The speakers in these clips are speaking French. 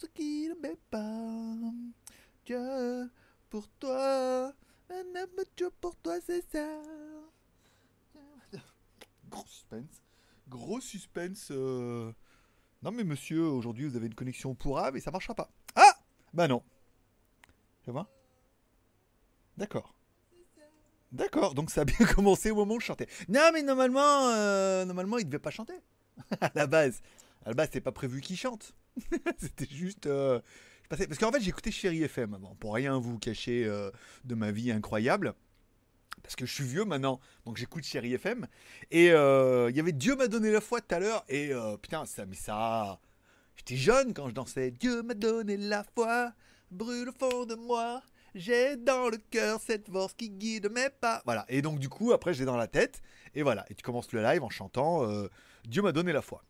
ce qui ne m'est pas. Dieu, pour toi, un homme Dieu pour toi, c'est ça. Gros suspense. Gros suspense. euh. Non mais monsieur, aujourd'hui vous avez une connexion pourrave et ça marchera pas. Ah Bah non. Tu vois? D'accord. D'accord, donc ça a bien commencé au moment où je chantais. Non mais normalement, euh, normalement il devait pas chanter. à la base. À la base, c'était pas prévu qu'il chante. c'était juste... euh, passais- Parce qu'en fait, j'écoutais Chéri FM avant, pour rien vous cacher euh, de ma vie incroyable. Parce que je suis vieux maintenant, donc j'écoute Chéri FM. Et euh, il y avait Dieu m'a donné la foi tout à l'heure. Et euh, putain, ça, mais ça. J'étais jeune quand je dansais. Dieu m'a donné la foi, brûle au fond de moi. J'ai dans le cœur cette force qui guide mes pas. Voilà. Et donc, du coup, après, j'ai dans la tête. Et voilà. Et tu commences le live en chantant Dieu m'a donné la foi.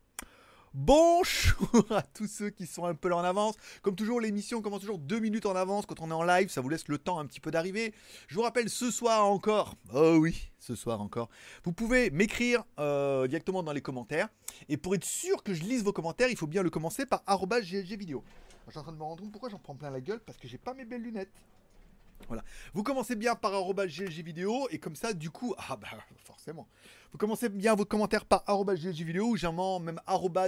Bonjour à tous ceux qui sont un peu en avance. Comme toujours, l'émission commence toujours deux minutes en avance quand on est en live. Ça vous laisse le temps un petit peu d'arriver. Je vous rappelle ce soir encore. Oh oui, ce soir encore. Vous pouvez m'écrire euh, directement dans les commentaires. Et pour être sûr que je lise vos commentaires, il faut bien le commencer par vidéo. Je suis en train de me rendre compte pourquoi j'en prends plein la gueule parce que j'ai pas mes belles lunettes. Voilà. Vous commencez bien par vidéo et comme ça, du coup, ah bah forcément. Vous commencez bien votre commentaire par vidéo ou généralement même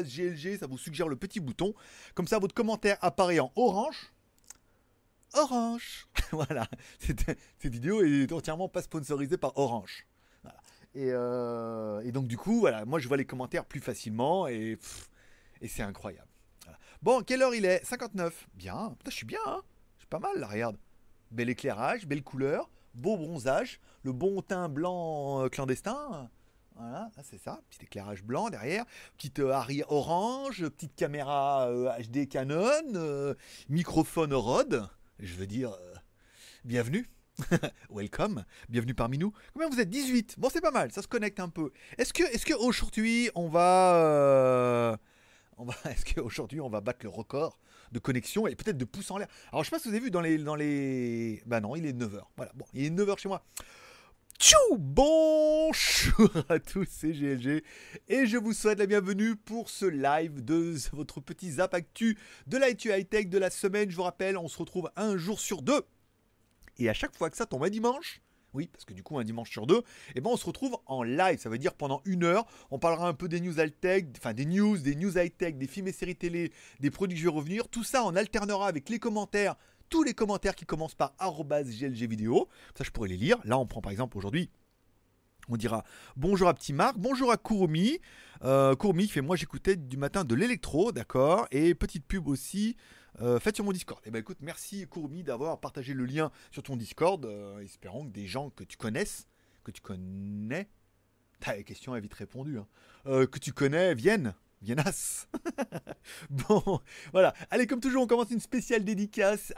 GLG, ça vous suggère le petit bouton. Comme ça, votre commentaire apparaît en orange. Orange. voilà. Cette, vidéo est entièrement pas sponsorisée par Orange. Euh, et donc du coup, voilà, moi je vois les commentaires plus facilement et, c'est incroyable. Bon, quelle heure il est? 59. Bien. Putain, je suis bien, hein Je suis pas mal là, regarde. Bel éclairage, belle couleur, beau bronzage, le bon teint blanc euh, clandestin. Voilà, c'est ça, petit éclairage blanc derrière, petite euh, arrière orange, petite caméra HD Canon, euh, microphone Rode. Je veux dire, bienvenue. Welcome, bienvenue parmi nous. Combien vous êtes? 18. Bon, c'est pas mal, ça se connecte un peu. Est-ce que, est-ce que aujourd'hui on va, on va, est-ce qu'aujourd'hui on va battre le record de connexion et peut-être de pouces en l'air. Alors je sais pas si vous avez vu dans les, dans bah non, il est 9h. Voilà, bon, il est 9h chez moi. Tchou Bonjour à tous, c'est GLG et je vous souhaite la bienvenue pour ce live de votre petit zap actu de l'IT High Tech de la semaine. Je vous rappelle, on se retrouve un jour sur deux et à chaque fois que ça tombe un dimanche, oui, parce que du coup, un dimanche sur deux, eh ben, on se retrouve en live. Ça veut dire pendant une heure, on parlera un peu des news high-tech, enfin des news, des news high-tech, des films et séries télé, des produits que je vais revenir. Tout ça, on alternera avec les commentaires, tous les commentaires qui commencent par vidéo. Ça, je pourrais les lire. Là, on prend par exemple aujourd'hui. On dira bonjour à Petit Marc, bonjour à Kurumi. Euh, fait moi j'écoutais du matin de l'électro, d'accord. Et petite pub aussi, euh, faites sur mon Discord. Et ben écoute, merci Kurumi d'avoir partagé le lien sur ton Discord. euh, espérons que des gens que tu connaisses, que tu connais, ta question est vite répondue, hein, euh, que tu connais viennent. Viennas. bon, voilà. Allez, comme toujours, on commence une spéciale dédicace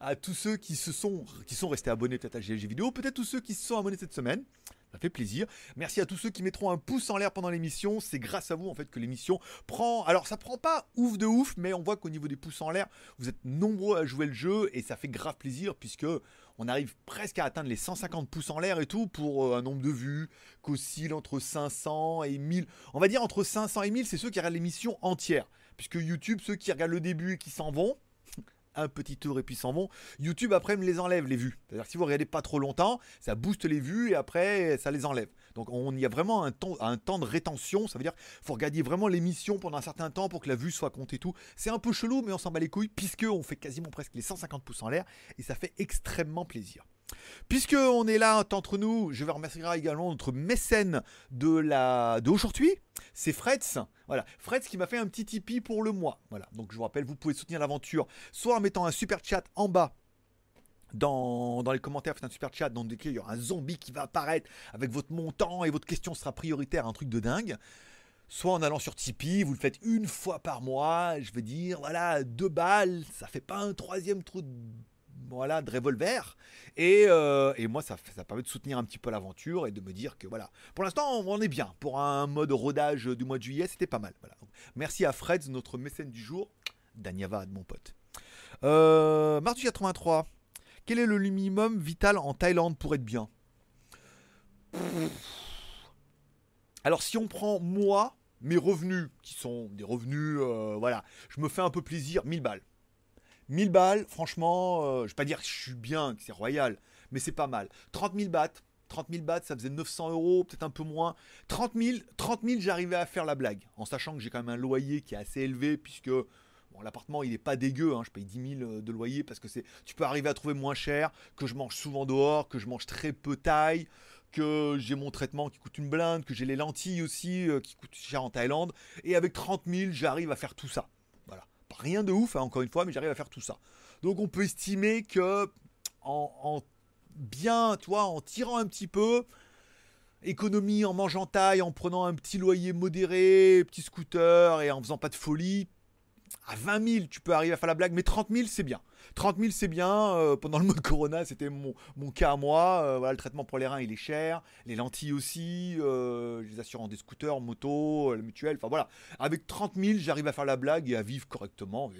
à, tous ceux qui sont, qui sont restés abonnés peut-être à GLG vidéo, peut-être tous ceux qui se sont abonnés cette semaine. Ça fait plaisir. Merci à tous ceux qui mettront un pouce en l'air pendant l'émission. C'est grâce à vous en fait que l'émission prend. Alors ça prend pas ouf de ouf, mais on voit qu'au niveau des pouces en l'air, vous êtes nombreux à jouer le jeu et ça fait grave plaisir puisque on arrive presque à atteindre les 150 pouces en l'air et tout pour euh, un nombre de vues qu'oscille entre 500 et 1000. On va dire entre 500 et 1000, c'est ceux qui regardent l'émission entière. Puisque YouTube, ceux qui regardent le début et qui s'en vont, un petit tour et puis s'en vont. YouTube après me les enlève les vues. C'est-à-dire si vous regardez pas trop longtemps, ça booste les vues et après ça les enlève. Donc on y a vraiment un temps, temps de rétention. Ça veut dire faut regarder vraiment l'émission pendant un certain temps pour que la vue soit comptée et tout. C'est un peu chelou mais on s'en bat les couilles puisque on fait quasiment presque les 150 pouces en l'air et ça fait extrêmement plaisir. Puisque on est là entre nous, je vais remercier également notre mécène de la d'aujourd'hui, c'est Freds. Voilà, Freds qui m'a fait un petit Tipeee pour le mois. Voilà, donc je vous rappelle, vous pouvez soutenir l'aventure soit en mettant un super chat en bas dans, dans les commentaires, faites un super chat dans lequel il y aura un zombie qui va apparaître avec votre montant et votre question sera prioritaire, un truc de dingue. Soit en allant sur Tipeee, vous le faites une fois par mois, je veux dire, voilà, deux balles, ça fait pas un troisième trou de voilà, de revolver. Et, euh, et moi, ça, ça permet de soutenir un petit peu l'aventure et de me dire que voilà, pour l'instant, on est bien. Pour un mode rodage du mois de juillet, c'était pas mal. Voilà. Merci à Freds, notre mécène du jour. Danyavad, mon pote. Euh, Mardi 83. Quel est le minimum vital en Thaïlande pour être bien? Alors, si on prend moi, mes revenus, qui sont des revenus, euh, voilà, je me fais un peu plaisir, 1000 balles. 1000 balles, franchement, euh, je vais pas dire que je suis bien, que c'est royal, mais c'est pas mal. 30 000 bahts, 30 000 bahts, ça faisait 900 euros, peut-être un peu moins. 30 000, 30 000 j'arrivais à faire la blague, en sachant que j'ai quand même un loyer qui est assez élevé, puisque l'appartement il est pas dégueu, hein, je paye 10 000 euh, de loyer, parce que c'est, tu peux arriver à trouver moins cher, que je mange souvent dehors, que je mange très peu taille, que j'ai mon traitement qui coûte une blinde, que j'ai les lentilles aussi euh, qui coûtent cher en Thaïlande, et avec 30 000 j'arrive à faire tout ça. Rien de ouf, hein, encore une fois, mais j'arrive à faire tout ça. Donc on peut estimer que en, en bien, toi, en tirant un petit peu, économie en mangeant taille, en prenant un petit loyer modéré, petit scooter et en faisant pas de folie, à 20 000, tu peux arriver à faire la blague, mais 30 000, c'est bien. 30 000, c'est bien. Euh, pendant le mode Corona, c'était mon, cas à moi. Euh, le traitement pour les reins, il est cher. Les lentilles aussi. Euh, les assurances des scooters, moto, la mutuelle. Enfin voilà. Avec 30 000, j'arrive à faire la blague et à vivre correctement.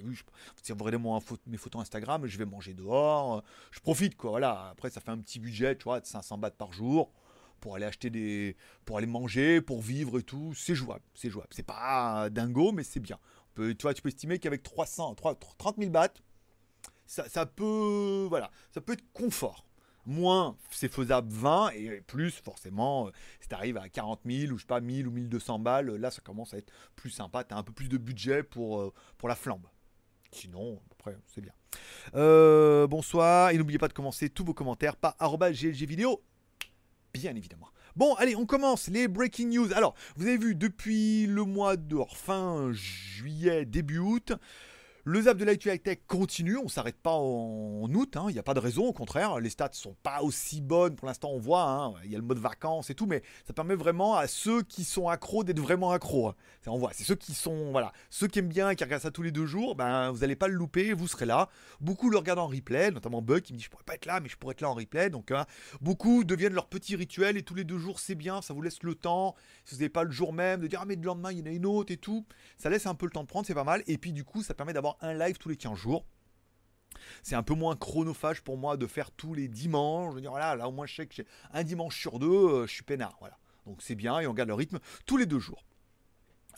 Si vous regardez mes photos Instagram, je vais manger dehors. je profite, quoi. Voilà. Après, ça fait un petit budget, tu vois, de 500 bahts par jour pour aller acheter des pour aller manger pour vivre et tout c'est jouable c'est jouable c'est pas dingo mais c'est bien tu vois, tu peux estimer qu'avec 300, 30 000 bahts, ça, peut, être confort. Moins, c'est faisable 20 et plus, forcément, euh, si tu arrives à 40 000 ou je sais pas 1000 ou 1200 balles, là ça commence à être plus sympa. Tu as un peu plus de budget pour, euh, pour la flambe. Sinon, après, c'est bien. Euh, bonsoir et n'oubliez pas de commencer tous vos commentaires par vidéo, bien évidemment. Bon, allez, on commence les breaking news. Alors, vous avez vu, depuis le mois de fin juillet, début août, le zap de l'actu tech continue, on s'arrête pas en août, hein. il n'y a pas de raison, au contraire, les stats sont pas aussi bonnes pour l'instant, on voit, hein. il y a le mode vacances et tout, mais ça permet vraiment à ceux qui sont accros d'être vraiment accros. Hein. On voit, c'est ceux qui sont, voilà, ceux qui aiment bien, qui regardent ça tous les deux jours, ben vous n'allez pas le louper, vous serez là. Beaucoup le regardent en replay, notamment Buck qui me dit je pourrais pas être là, mais je pourrais être là en replay. Donc beaucoup deviennent leur petit rituel et tous les deux jours c'est bien, ça vous laisse le temps. Si vous n'avez pas le jour même de dire ah mais le lendemain il y en a une autre et tout, ça laisse un peu le temps de prendre, c'est pas mal. Et puis du coup ça permet d'avoir un live tous les 15 jours. C'est un peu moins chronophage pour moi de faire tous les dimanches. Je veux dire, voilà, là au moins je sais que j'ai un dimanche sur deux, euh, je suis peinard. Voilà. Donc c'est bien et on garde le rythme tous les deux jours.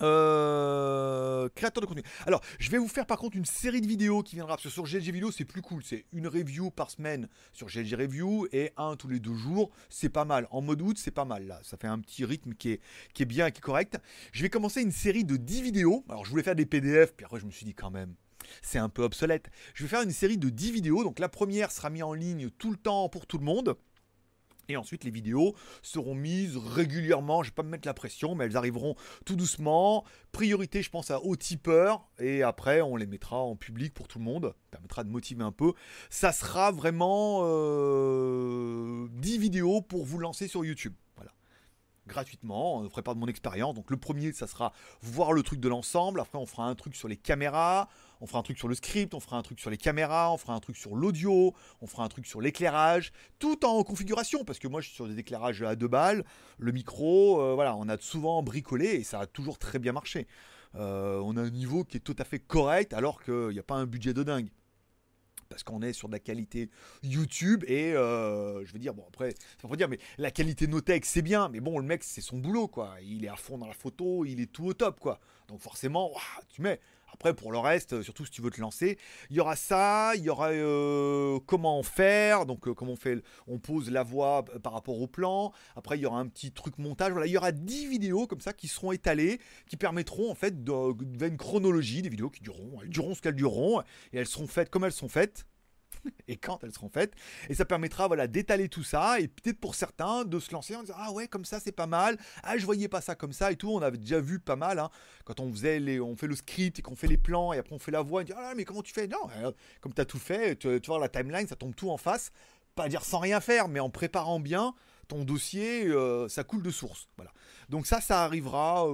Euh, créateur de contenu. Alors, je vais vous faire par contre une série de vidéos qui viendra. Sur GLG Vidéo, c'est plus cool. C'est une review par semaine sur GLG Review et un tous les deux jours. C'est pas mal. En mode août, c'est pas mal là. Ça fait un petit rythme qui est, qui est bien et qui est correct. Je vais commencer une série de 10 vidéos. Alors, je voulais faire des PDF, puis après, je me suis dit quand même c'est un peu obsolète. Je vais faire une série de 10 vidéos. Donc la première sera mise en ligne tout le temps pour tout le monde. Et ensuite, les vidéos seront mises régulièrement. Je ne vais pas me mettre la pression, mais elles arriveront tout doucement. Priorité, je pense, à aux tipeurs. Et après, on les mettra en public pour tout le monde. Ça permettra de motiver un peu. Ça sera vraiment 10 euh, vidéos pour vous lancer sur YouTube gratuitement, on ne ferait pas de mon expérience. Donc le premier, ça sera voir le truc de l'ensemble. Après, on fera un truc sur les caméras, on fera un truc sur le script, on fera un truc sur les caméras, on fera un truc sur l'audio, on fera un truc sur l'éclairage, tout en configuration, parce que moi je suis sur des éclairages à deux balles, le micro, euh, voilà, on a souvent bricolé et ça a toujours très bien marché. Euh, on a un niveau qui est tout à fait correct alors qu'il n'y a pas un budget de dingue. Parce qu'on est sur de la qualité YouTube et euh, je veux dire bon après ça veut dire mais la qualité Notech c'est bien mais bon le mec c'est son boulot quoi. Il est à fond dans la photo il est tout au top quoi. Donc forcément tu mets après, pour le reste, surtout si tu veux te lancer, il y aura ça, il y aura euh, comment faire, donc euh, comment on fait, on pose la voix par rapport au plan. Après, il y aura un petit truc montage. Voilà, il y aura 10 vidéos comme ça qui seront étalées, qui permettront en fait de, une chronologie des vidéos qui dureront, elles dureront ce qu'elles dureront, et elles seront faites comme elles sont faites. et quand elles seront faites. Et ça permettra voilà, d'étaler tout ça et peut-être pour certains de se lancer en disant Ah ouais, comme ça c'est pas mal. Ah, je voyais pas ça comme ça et tout. On avait déjà vu pas mal hein. quand on faisait les, on fait le script et qu'on fait les plans et après on fait la voix. On dit Ah mais comment tu fais? Non, euh, comme tu as tout fait, tu, vois la timeline, ça tombe tout en face. Pas dire sans rien faire, mais en préparant bien ton dossier, euh, ça coule de source. Voilà. Donc ça, ça arrivera,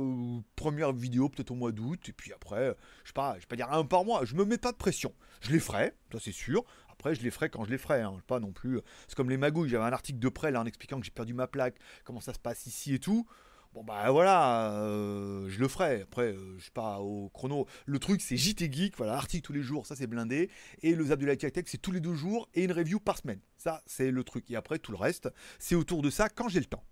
première vidéo peut-être au mois d'août, et puis après, je sais pas, je vais pas dire un par mois, je me mets pas de pression. Je les ferai, ça c'est sûr. Après, je les ferai quand je les ferai, hein. pas non plus. C'est comme les magouilles, j'avais un article de près là en expliquant que j'ai perdu ma plaque, comment ça se passe ici et tout. Bon bah voilà, euh, je le ferai. Après, euh, je sais pas au chrono. Le truc c'est JT Geek, voilà, article tous les jours, ça c'est blindé. Et le Zap de la Tech c'est tous les deux jours et une review par semaine. Ça c'est le truc. Et après tout le reste, c'est autour de ça quand j'ai le temps.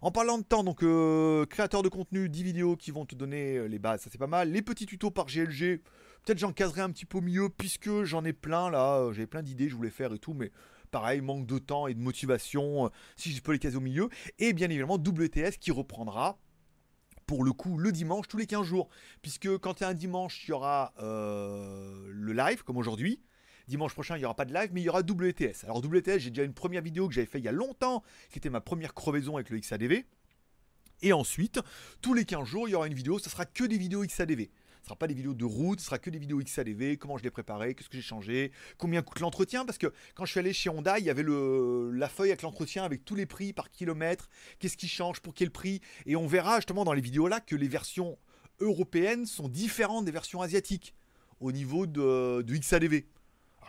En parlant de temps, donc euh, créateur de contenu, 10 vidéos qui vont te donner euh, les bases, ça c'est pas mal. Les petits tutos par GLG, peut-être j'en caserai un petit peu mieux puisque j'en ai plein là, euh, j'avais plein d'idées, je voulais faire et tout, mais pareil, manque de temps et de motivation, si je peux les caser au milieu. Et bien évidemment, WTS qui reprendra pour le coup le dimanche tous les 15 jours. Puisque quand il y un dimanche, il y aura le live comme aujourd'hui. Dimanche prochain, il n'y aura pas de live, mais il y aura WTS. Alors WTS, j'ai déjà une première vidéo que j'avais fait il y a longtemps, qui était ma première crevaison avec le XADV. Et ensuite, tous les 15 jours, il y aura une vidéo, ce sera que des vidéos XADV. Ce sera pas des vidéos de route, ce sera que des vidéos XADV, comment je l'ai préparé, qu'est-ce que j'ai changé, combien coûte l'entretien, parce que quand je suis allé chez Honda, il y avait la feuille avec l'entretien, avec tous les prix par kilomètre, qu'est-ce qui change, pour quel prix, et on verra justement dans les vidéos là que les versions européennes sont différentes des versions asiatiques au niveau de, XADV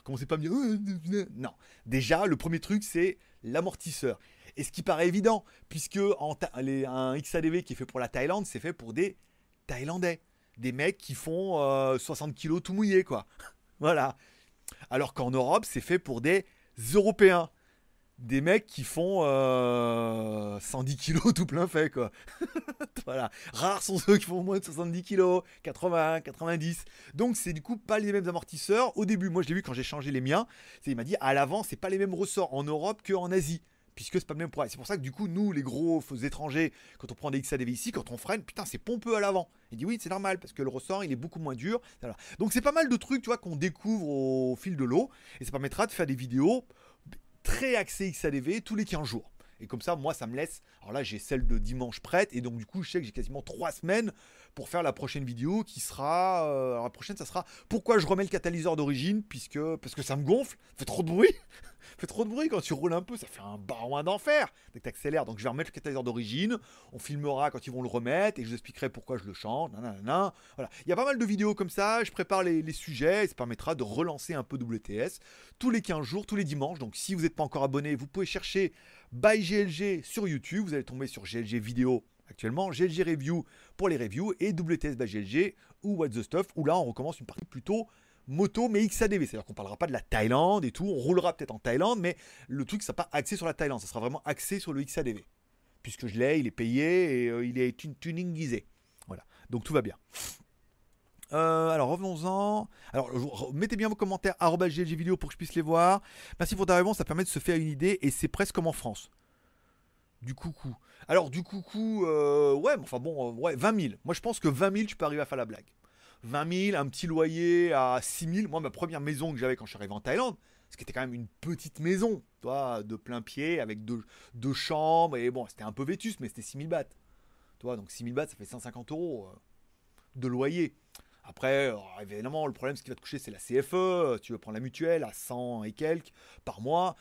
commencez pas à me dire. Non. Déjà, le premier truc, c'est l'amortisseur. Et ce qui paraît évident, puisque un XADV qui est fait pour la Thaïlande, c'est fait pour des Thaïlandais. Des mecs qui font 60 euh, kilos tout mouillés, quoi. voilà. Alors qu'en Europe, c'est fait pour des Européens des mecs qui font 110 euh, kilos tout plein fait quoi. voilà. Rares sont ceux qui font moins de 70 kilos, 80, 90. Donc c'est du coup pas les mêmes amortisseurs. Au début, moi je l'ai vu quand j'ai changé les miens. Il m'a dit à l'avant c'est pas les mêmes ressorts en Europe qu'en Asie. Puisque c'est pas le même poids. C'est pour ça que du coup, nous, les gros étrangers, quand on prend des XADV ici, quand on freine, putain, c'est pompeux à l'avant. Il dit oui, c'est normal, parce que le ressort, il est beaucoup moins dur. Donc c'est pas mal de trucs, tu vois, qu'on découvre au fil de l'eau. Et ça permettra de faire des vidéos très axé XADV tous les 15 jours. Et comme ça, moi, ça me laisse. Alors là, j'ai celle de dimanche prête. Et donc, du coup, je sais que j'ai quasiment 3 semaines pour faire la prochaine vidéo qui sera. Euh, la prochaine, ça sera pourquoi je remets le catalyseur d'origine. Puisque, parce que ça me gonfle. Fait trop de bruit. fait trop de bruit quand tu roules un peu, ça fait un barouin d'enfer dès que tu accélères. Donc je vais remettre le catalyseur d'origine, on filmera quand ils vont le remettre et je vous expliquerai pourquoi je le change. Voilà. Il y a pas mal de vidéos comme ça, je prépare les, sujets et ça permettra de relancer un peu WTS tous les 15 jours, tous les dimanches. Donc si vous n'êtes pas encore abonné, vous pouvez chercher by GLG sur YouTube, vous allez tomber sur GLG vidéo actuellement, GLG Review pour les reviews et WTS by GLG ou What the Stuff où là on recommence une partie plutôt moto mais XADV. C'est-à-dire qu'on parlera pas de la Thaïlande et tout. On roulera peut-être en Thaïlande, mais le truc, sera pas axé sur la Thaïlande. Ça sera vraiment axé sur le XADV. Puisque je l'ai, il est payé et euh, il est tuning guisé. Voilà. Donc tout va bien. Euh, alors revenons-en. Alors mettez bien vos commentaires GLG vidéo pour que je puisse les voir. Merci pour ta réponse, ça permet de se faire une idée et c'est presque comme en France. Du coucou. Alors du coucou, euh, ouais, enfin bon, ouais, 20 000. Moi je pense que 20 000, tu peux arriver à faire la blague. 20 000, un petit loyer à 6 000. Moi, ma première maison que j'avais quand je suis arrivé en Thaïlande, c'était quand même une petite maison, toi, de plein pied, avec deux, deux chambres, et bon, c'était un peu vétus, mais c'était 6 000 bahts. Toi, donc 6 000 bahts, ça fait 150 euros euh, de loyer. Après, euh, évidemment, le problème, ce qui va te coucher, c'est la CFE. Tu veux prendre la mutuelle à 100 et quelques par mois.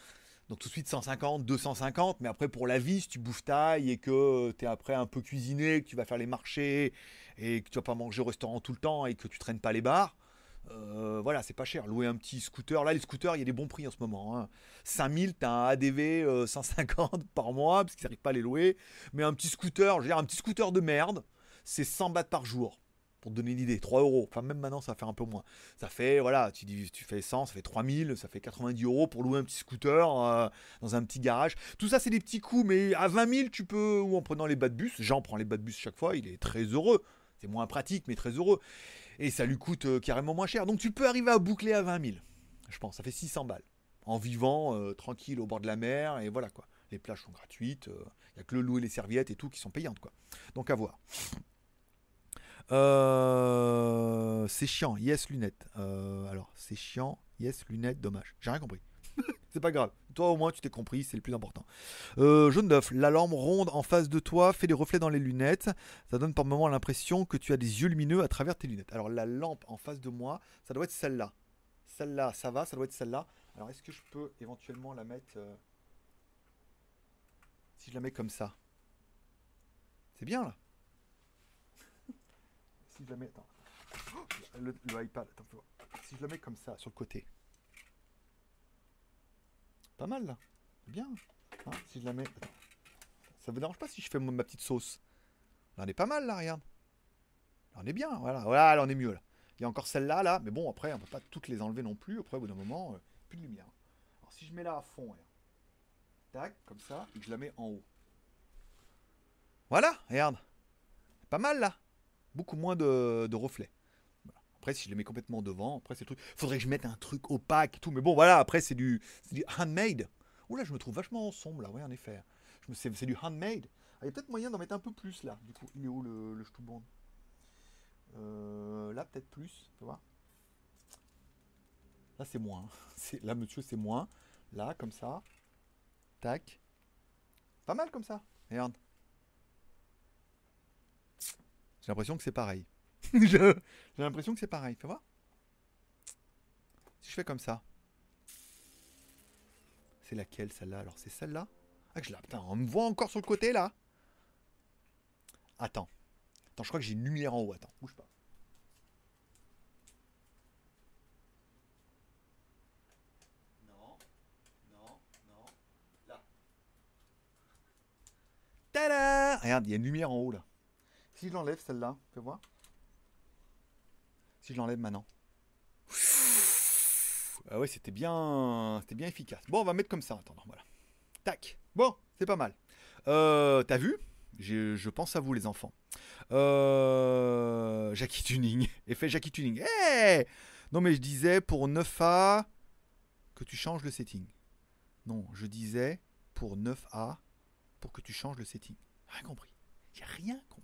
Tout de suite 150, 250, mais après pour la vie, si tu bouffes taille et que tu es après un peu cuisiné, que tu vas faire les marchés et que tu vas pas manger au restaurant tout le temps et que tu traînes pas les bars, euh, voilà, c'est pas cher. Louer un petit scooter, là les scooters, il y a des bons prix en ce moment. Hein. 5000, tu as un ADV 150 par mois parce qu'ils n'arrivent pas à les louer. Mais un petit scooter, je veux dire un petit scooter de merde, c'est 100 bahts par jour pour te donner une idée, 3 euros. Enfin, même maintenant, ça fait un peu moins. Ça fait, voilà, tu, tu fais 100, ça fait 3000, ça fait 90 euros pour louer un petit scooter euh, dans un petit garage. Tout ça, c'est des petits coûts, mais à 20 000, tu peux, ou en prenant les bas de bus, Jean prend les bas de bus chaque fois, il est très heureux. C'est moins pratique, mais très heureux. Et ça lui coûte euh, carrément moins cher. Donc, tu peux arriver à boucler à 20 000, je pense. Ça fait 600 balles. En vivant euh, tranquille au bord de la mer, et voilà quoi. Les plages sont gratuites, il n'y a que le louer les serviettes et tout qui sont payantes quoi. Donc à voir. Euh, c'est chiant, yes, lunettes. Euh, alors, c'est chiant, yes, lunettes, dommage. J'ai rien compris. c'est pas grave. Toi, au moins, tu t'es compris, c'est le plus important. Euh, jaune d'œuf, la lampe ronde en face de toi fait des reflets dans les lunettes. Ça donne par moment l'impression que tu as des yeux lumineux à travers tes lunettes. Alors, la lampe en face de moi, ça doit être celle-là. Celle-là, ça va, ça doit être celle-là. Alors, est-ce que je peux éventuellement la mettre. Si je la mets comme ça? C'est bien là si je la mets. Attends. Le, mets comme ça, sur le côté. Pas mal là. Bien. Hein, si je la mets. Ça vous dérange pas si je fais ma petite sauce Là, on est pas mal là, regarde. Là, on est bien, voilà. Voilà, là, on est mieux là. Il y a encore celle-là, là, mais bon, après, on peut pas toutes les enlever non plus. Après, au bout d'un moment, euh, plus de lumière. Alors, si je mets là à fond, tac, comme ça, et que je la mets en haut. Voilà, regarde. Pas mal là. Beaucoup moins de, reflets. Après, si je les mets complètement devant, après c'est le truc. Faudrait que je mette un truc opaque et tout. Mais bon, voilà, après c'est du, du handmade. Oula, je me trouve vachement sombre là, ouais, en effet. C'est du handmade. Ah, Il y a peut-être moyen d'en mettre un peu plus là. Du coup, il est où le, le euh, Là, peut-être plus. Tu vois Là, c'est moins. C'est- Là, monsieur, c'est moins. Là, comme ça. Tac. Pas mal comme ça. Regarde. J'ai l'impression que c'est pareil. J'ai l'impression que c'est pareil. Fais voir. Si je fais comme ça. C'est laquelle celle-là? Alors c'est celle-là? Ah que je la... Putain, on me voit encore sur le côté là Attends. Attends, je crois que j'ai une lumière en haut. Attends, bouge pas. Non, non, non. Là. Tada Regarde, il y a une lumière en haut là. Si je l'enlève celle-là, fais voir. Si je l'enlève maintenant. Ah ouais, c'était bien, c'était bien efficace. Bon, on va mettre comme ça en attendant, voilà. Tac. Bon, c'est pas mal. Euh, T'as vu? Je pense à vous les enfants. Euh, Jackie Tuning. Effet Jackie Tuning. Eh non mais je disais pour 9A que tu changes le setting. Non, je disais pour 9A pour que tu changes le setting. Rien compris. Rien compris.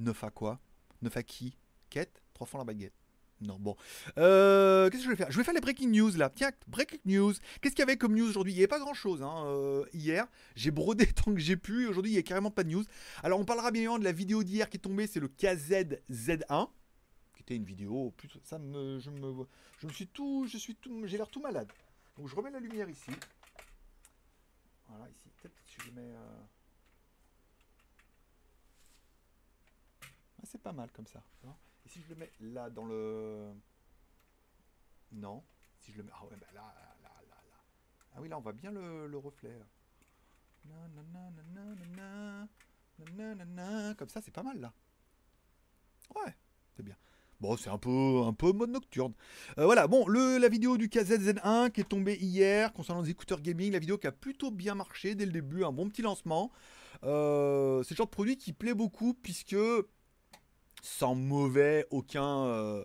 9A quoi? 9A qui? Quête? Trois fois la baguette. Non, bon. Euh, Qu'est-ce que je vais faire? Je vais faire les breaking news là. Tiens, breaking news. Qu'est-ce qu'il y avait comme news aujourd'hui? Il n'y avait pas grand chose hein, euh, hier. J'ai brodé tant que j'ai pu. Aujourd'hui, il n'y a carrément pas de news. Alors, on parlera bien évidemment de la vidéo d'hier qui est tombée. C'est le KZZ1. Qui était une vidéo. Ça me, je me, je me suis tout, je suis tout, j'ai l'air tout malade. Donc, je remets la lumière ici. Voilà, ici. Peut-être que je mets. euh, Ah, c'est pas mal comme ça. Et si je le mets là dans le. Non. Si je le mets. Ah ouais, bah là, là, là, là. Ah oui, là, on voit bien le, le reflet. Comme ça, c'est pas mal là. Ouais, c'est bien. Bon, c'est un peu, un peu mode nocturne. Euh, voilà, bon, le, la vidéo du KZZ1 qui est tombée hier concernant les écouteurs gaming, la vidéo qui a plutôt bien marché dès le début, un bon petit lancement. Euh, c'est le genre de produit qui plaît beaucoup puisque sans mauvais, aucun. euh,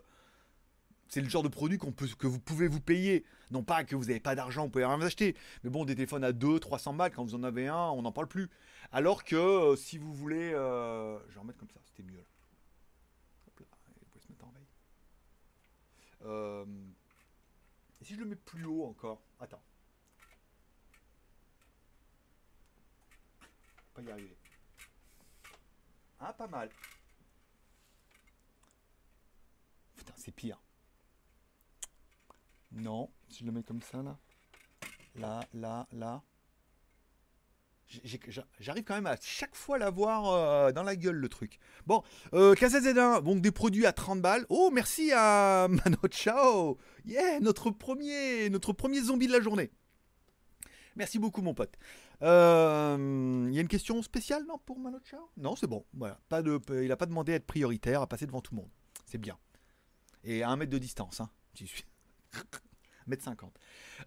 c'est le genre de produit qu'on peut, que vous pouvez vous payer. Non pas que vous n'avez pas d'argent, vous pouvez rien vous acheter. Mais bon, des téléphones à 2, 300 balles, quand vous en avez un, on n'en parle plus. Alors que euh, si vous voulez. euh, je vais en mettre comme ça, c'était mieux. là. Hop là, vous pouvez se mettre en veille. Et si je le mets plus haut encore Attends. Pas y arriver. Ah, pas mal. C'est pire. Non, si je le mets comme ça, là. Là, là, là. J'arrive quand même à chaque fois l'avoir euh, dans la gueule, le truc. Bon, euh, KZZ1, donc des produits à 30 balles. Oh, merci à Mano Chao. Yeah, notre premier, notre premier zombie de la journée. Merci beaucoup, mon pote. Euh, Il y a une question spéciale, non, pour Mano Chao? Non, c'est bon. Voilà. Il n'a pas demandé à être prioritaire, à passer devant tout le monde. C'est bien. Et à un mètre de distance, hein. J'y suis. 1m50.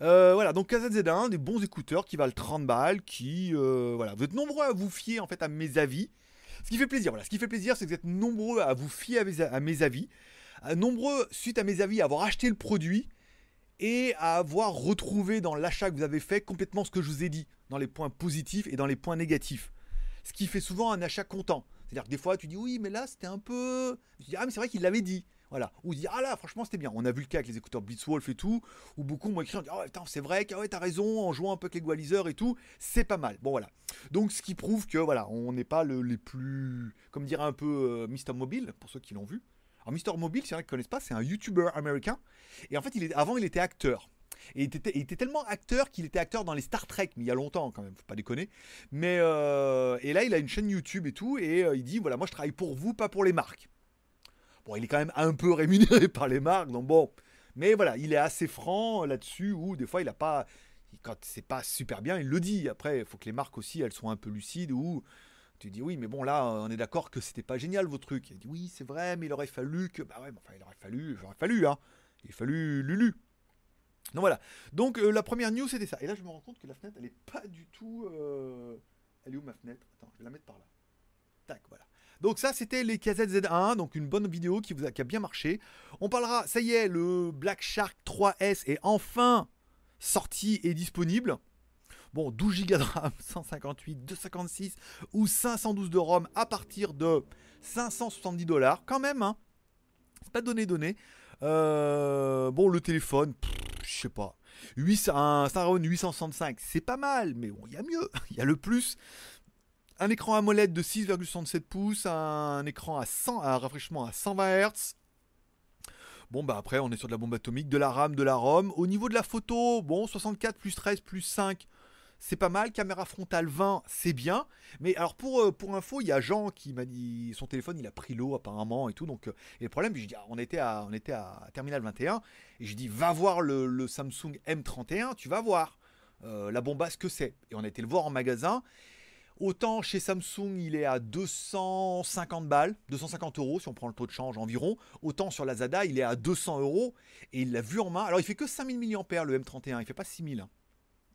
Euh, voilà, donc KZZ1, des bons écouteurs qui valent 30 balles, qui, euh, voilà, vous êtes nombreux à vous fier en fait à mes avis. Ce qui fait plaisir, voilà, ce qui fait plaisir, c'est que vous êtes nombreux à vous fier à mes, avis, à nombreux suite à mes avis à avoir acheté le produit et à avoir retrouvé dans l'achat que vous avez fait complètement ce que je vous ai dit, dans les points positifs et dans les points négatifs. Ce qui fait souvent un achat content. C'est-à-dire que des fois, tu dis oui, mais là, c'était un peu. Dis ah, mais c'est vrai qu'il l'avait dit. Voilà. Ou dire ah là, franchement, c'était bien. On a vu le cas avec les écouteurs Blitzwolf et tout, où beaucoup m'ont écrit en disant oh, putain, c'est vrai, que ouais, t'as raison, en jouant un peu avec l'égaliseur et tout, c'est pas mal. Bon, voilà. Donc, ce qui prouve que voilà, on n'est pas le- les plus. Comme dirait un peu euh, Mister Mobile, pour ceux qui l'ont vu. Alors, Mister Mobile, s'il y en a qui connaissent pas, c'est un YouTuber américain. Et en fait, il avant, il était acteur. Et il était, il était tellement acteur qu'il était acteur dans les Star Trek, mais il y a longtemps quand même, faut pas déconner. Mais euh, et là, il a une chaîne YouTube et tout, et euh, il dit voilà, moi je travaille pour vous, pas pour les marques. Bon, il est quand même un peu rémunéré par les marques, donc bon. Mais voilà, il est assez franc là-dessus, où des fois il a pas, quand c'est pas super bien, il le dit. Après, il faut que les marques aussi, elles soient un peu lucides, ou tu dis oui, mais bon là, on est d'accord que c'était pas génial vos trucs. Il dit oui, c'est vrai, mais il aurait fallu que, bah ouais, mais enfin, il aurait fallu, il aurait fallu, hein, il a fallu Lulu. Donc voilà. Donc euh, la première news c'était ça. Et là je me rends compte que la fenêtre elle est pas du tout. euh, Elle est où ma fenêtre? Attends, je vais la mettre par là. Tac, voilà. Donc ça, c'était les KZZ1, donc une bonne vidéo qui, a, bien marché. On parlera, ça y est, le Black Shark 3S est enfin sorti et disponible. Bon, 12 Go de RAM, 158, 256 ou 512 de ROM à partir de 570 dollars, quand même, hein. C'est pas donné donné. Euh, bon, le téléphone, je sais pas. 8, un Snapdragon 865, c'est pas mal, mais bon, il y a mieux. Il y a le plus. Un écran AMOLED de 6,67 pouces, un écran à 100, un rafraîchissement à 120 Hz. Bon, bah après, on est sur de la bombe atomique, de la RAM, de la ROM. Au niveau de la photo, bon, 64 plus 13 plus 5, c'est pas mal. Caméra frontale 20, c'est bien. Mais alors pour, euh, pour info, il y a Jean qui m'a dit son téléphone, il a pris l'eau apparemment et tout. Donc, euh, et le problème, je dis, on était à, on était à Terminal 21 et je dis, va voir le, le Samsung M31, tu vas voir euh, la bombasse que c'est. Et on a été le voir en magasin. Autant chez Samsung, il est à 250 balles, 250 euros si on prend le taux de change environ. Autant sur Lazada, il est à 200 euros et il l'a vu en main. Alors il fait que 5000 mAh le M31, il fait pas 6000 hein,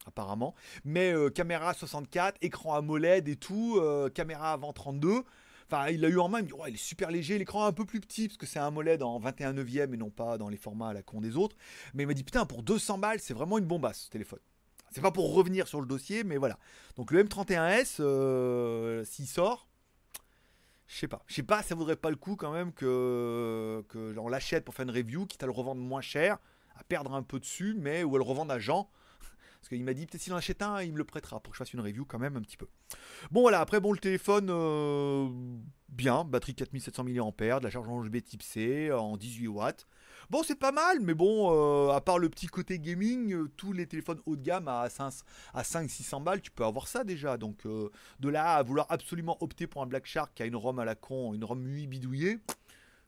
apparemment. Mais euh, caméra 64, écran AMOLED et tout, euh, caméra avant 32. Enfin, il l'a eu en main, il me dit, il est super léger, l'écran est un peu plus petit, parce que c'est un AMOLED en 21 neuvième et non pas dans les formats à la con des autres. Mais il m'a dit, putain, pour 200 balles, c'est vraiment une bombasse, ce téléphone. C'est pas pour revenir sur le dossier, mais voilà. Donc le M31S, euh, s'il sort, je sais pas. Je sais pas, ça vaudrait pas le coup quand même que, que on l'achète pour faire une review, quitte à le revendre moins cher, à perdre un peu dessus, mais ou à le revendre à Jean. Parce qu'il m'a dit peut-être s'il en achète un, il me le prêtera pour que je fasse une review quand même un petit peu. Bon voilà, après bon le téléphone, euh, bien, batterie 4700 mAh, de la charge en USB type C en 18 watts. Bon, c'est pas mal, mais bon, euh, à part le petit côté gaming, euh, tous les téléphones haut de gamme à 5-600 balles, tu peux avoir ça déjà. Donc, euh, de là à vouloir absolument opter pour un Black Shark qui a une ROM à la con, une ROM 8 bidouillée,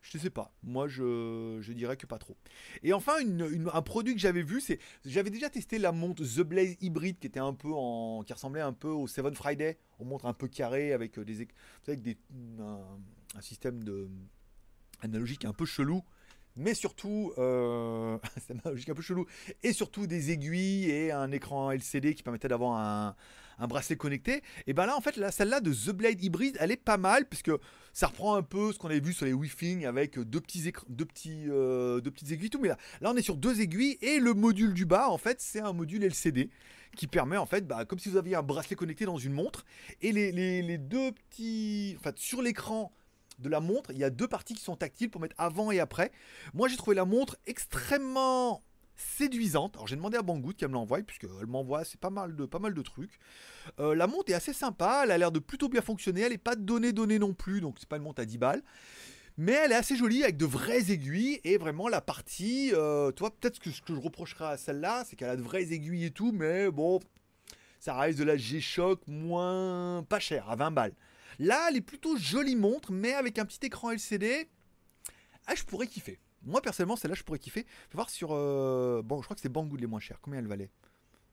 je sais pas. Moi, je, dirais que pas trop. Et enfin, un produit que j'avais vu, c'est. J'avais déjà testé la montre The Blaze Hybrid qui était un peu en. qui ressemblait un peu au Seven Friday. On montre un peu carré avec des. Avec des un, un système de analogique un peu chelou mais surtout, euh, c'est un peu chelou, et surtout des aiguilles et un écran LCD qui permettait d'avoir un, bracelet connecté. Et ben là, en fait, celle-là de The Blade Hybrid, elle est pas mal, puisque ça reprend un peu ce qu'on avait vu sur les Wi-Fi avec deux, petits deux, petits, euh, deux petites aiguilles, tout. Mais là, là, on est sur deux aiguilles, et le module du bas, en fait, c'est un module LCD qui permet, en fait, bah, comme si vous aviez un bracelet connecté dans une montre, et les, les deux petits. En fait, sur l'écran de la montre, il y a deux parties qui sont tactiles pour mettre avant et après. Moi, j'ai trouvé la montre extrêmement séduisante. Alors j'ai demandé à Banggood qu'elle me l'envoie puisqu'elle m'envoie c'est pas mal de pas mal de trucs. Euh, la montre est assez sympa, elle a l'air de plutôt bien fonctionner, elle est pas donnée donnée non plus, donc c'est pas une montre à 10 balles. Mais elle est assez jolie avec de vraies aiguilles et vraiment la partie, euh, toi peut-être que ce que je reprocherais à celle-là, c'est qu'elle a de vraies aiguilles et tout, mais bon, ça reste de la G-Shock moins pas cher, à 20 balles. Là, elle est plutôt jolie montre, mais avec un petit écran LCD. Ah, je pourrais kiffer. Moi, personnellement, celle-là, je pourrais kiffer. Je vais voir sur. Euh, bon, je crois que c'est Banggood les moins chers. Combien elle valait?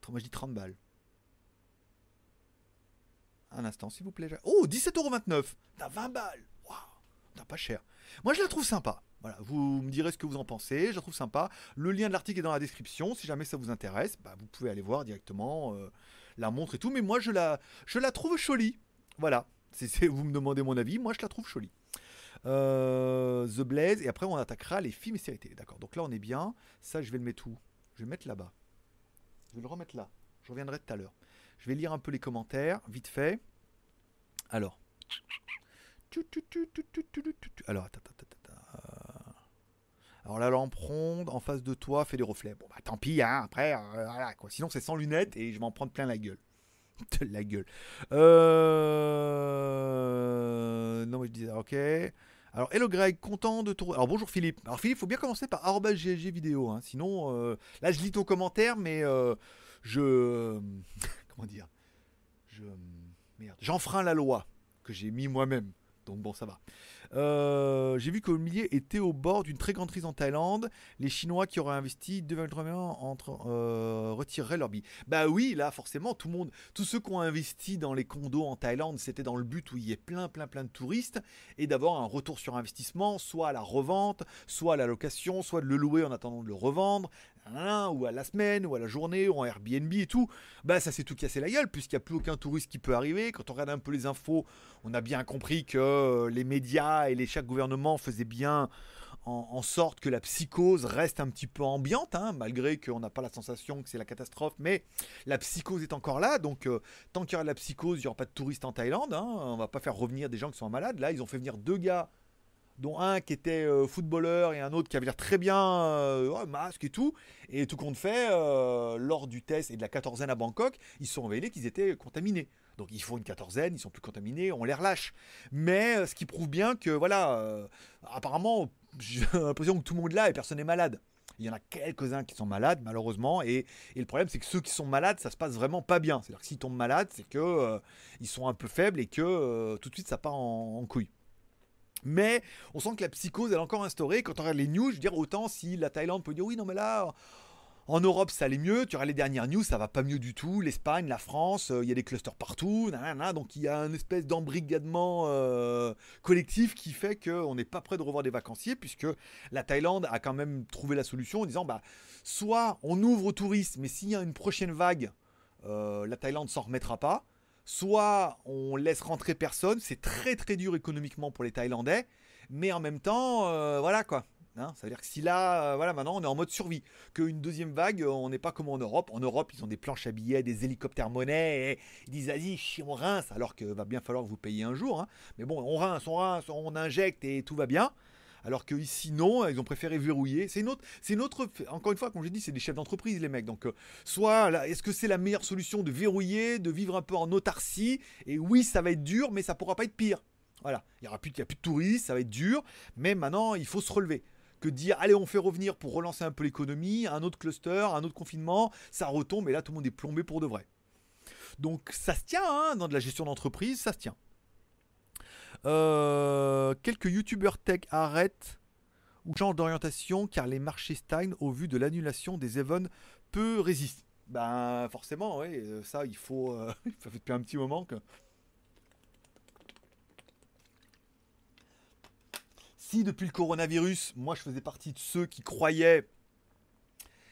Moi, je dis 30 balles. Un instant, s'il vous plaît. Oh, 17,29€. T'as 20 balles. T'as pas cher. Moi, je la trouve sympa. Voilà, vous me direz ce que vous en pensez. Je la trouve sympa. Le lien de l'article est dans la description. Si jamais ça vous intéresse, bah, vous pouvez aller voir directement euh, la montre et tout. Mais moi, je la, je la trouve jolie. Voilà vous me demandez mon avis, moi je la trouve jolie. Euh, The Blaze, et après on attaquera les films et séries D'accord, donc là on est bien. Ça, je vais le mettre où? Je vais le mettre là-bas. Je vais le remettre là. Je reviendrai tout à l'heure. Je vais lire un peu les commentaires, vite fait. Alors. Alors, alors la lampe ronde en face de toi fait des reflets. Bon bah tant pis, hein, après, voilà quoi. Sinon c'est sans lunettes et je vais en prendre plein la gueule. de la gueule. Euh... Non, mais je disais, ok. Alors, hello Greg, content de te. Alors, bonjour Philippe. Alors, Philippe, faut bien commencer par GG vidéo. Hein. Sinon, euh, là, je lis ton commentaire, mais euh, je. Comment dire Je. Merde. J'enfreins la loi que j'ai mis moi-même. Donc, bon, ça va. Euh, J'ai vu que millier était au bord d'une très grande crise en Thaïlande. Les Chinois qui auraient investi 2,3 millions entre, euh, retireraient leur billet. Bah oui, là forcément, tout le monde, tous ceux qui ont investi dans les condos en Thaïlande, c'était dans le but où il y ait plein, plein, plein de touristes et d'avoir un retour sur investissement, soit à la revente, soit à la location, soit de le louer en attendant de le revendre, ou à la semaine, ou à la journée, ou en Airbnb et tout, bah ça s'est tout cassé la gueule, puisqu'il n'y a plus aucun touriste qui peut arriver. Quand on regarde un peu les infos, on a bien compris que euh, les médias et les chaque gouvernement faisaient bien en, sorte que la psychose reste un petit peu ambiante, hein, malgré qu'on n'a pas la sensation que c'est la catastrophe, mais la psychose est encore là, donc euh, tant qu'il y aura de la psychose, il n'y aura pas de touristes en Thaïlande, hein, on va pas faire revenir des gens qui sont malades. Là, ils ont fait venir deux gars dont un qui était euh, footballeur et un autre qui avait très bien, euh, masque et tout. Et tout compte fait, euh, lors du test et de la quatorzaine à Bangkok, ils se sont révélés qu'ils étaient contaminés. Donc ils font une quatorzaine, ils sont plus contaminés, on les relâche. Mais ce qui prouve bien que, voilà, apparemment, j'ai l'impression que tout le monde là et personne n'est malade. Il y en a quelques-uns qui sont malades, malheureusement. Et, le problème, c'est que ceux qui sont malades, ça se passe vraiment pas bien. C'est-à-dire que s'ils tombent malades, c'est que ils sont un peu faibles et que tout de suite, ça part en, en couille. Mais on sent que la psychose, est encore instaurée. Quand on regarde les news, je veux dire, autant si la Thaïlande peut dire oui, non, mais là, en Europe, ça allait mieux. Tu auras les dernières news, ça va pas mieux du tout. L'Espagne, la France, euh, il y a des clusters partout. donc il y a une espèce d'embrigadement euh, collectif qui fait qu'on n'est pas prêt de revoir des vacanciers, puisque la Thaïlande a quand même trouvé la solution en disant bah, soit on ouvre aux touristes, mais s'il y a une prochaine vague, euh, la Thaïlande s'en remettra pas soit on laisse rentrer personne, c'est très très dur économiquement pour les Thaïlandais, mais en même temps, euh, voilà quoi. Hein, ça veut dire que si là, euh, voilà, maintenant on est en mode survie, qu'une deuxième vague, on n'est pas comme en Europe. En Europe, ils ont des planches à billets, des hélicoptères monnaie, et ils disent vas-y, on rince, alors que va bien falloir vous payiez un jour. Hein. Mais bon, on rince, on rince, on injecte et tout va bien. Alors que ici, non, ils ont préféré verrouiller. C'est une autre, c'est encore une fois, comme j'ai dit, c'est des chefs d'entreprise, les mecs. Donc, euh, soit, est-ce que c'est la meilleure solution de verrouiller, de vivre un peu en autarcie? Et oui, ça va être dur, mais ça pourra pas être pire. Voilà, il n'y aura plus, a plus de touristes, ça va être dur, mais maintenant, il faut se relever que dire allez on fait revenir pour relancer un peu l'économie, un autre cluster, un autre confinement, ça retombe et là tout le monde est plombé pour de vrai. Donc ça se tient hein, dans de la gestion d'entreprise, ça se tient. Euh, quelques youtubeurs tech arrêtent ou changent d'orientation car les marchés stagnent au vu de l'annulation des events peu résistent. Ben forcément, oui, euh, ça il faut. Euh, ça fait depuis un petit moment que. Si depuis le coronavirus, moi je faisais partie de ceux qui croyaient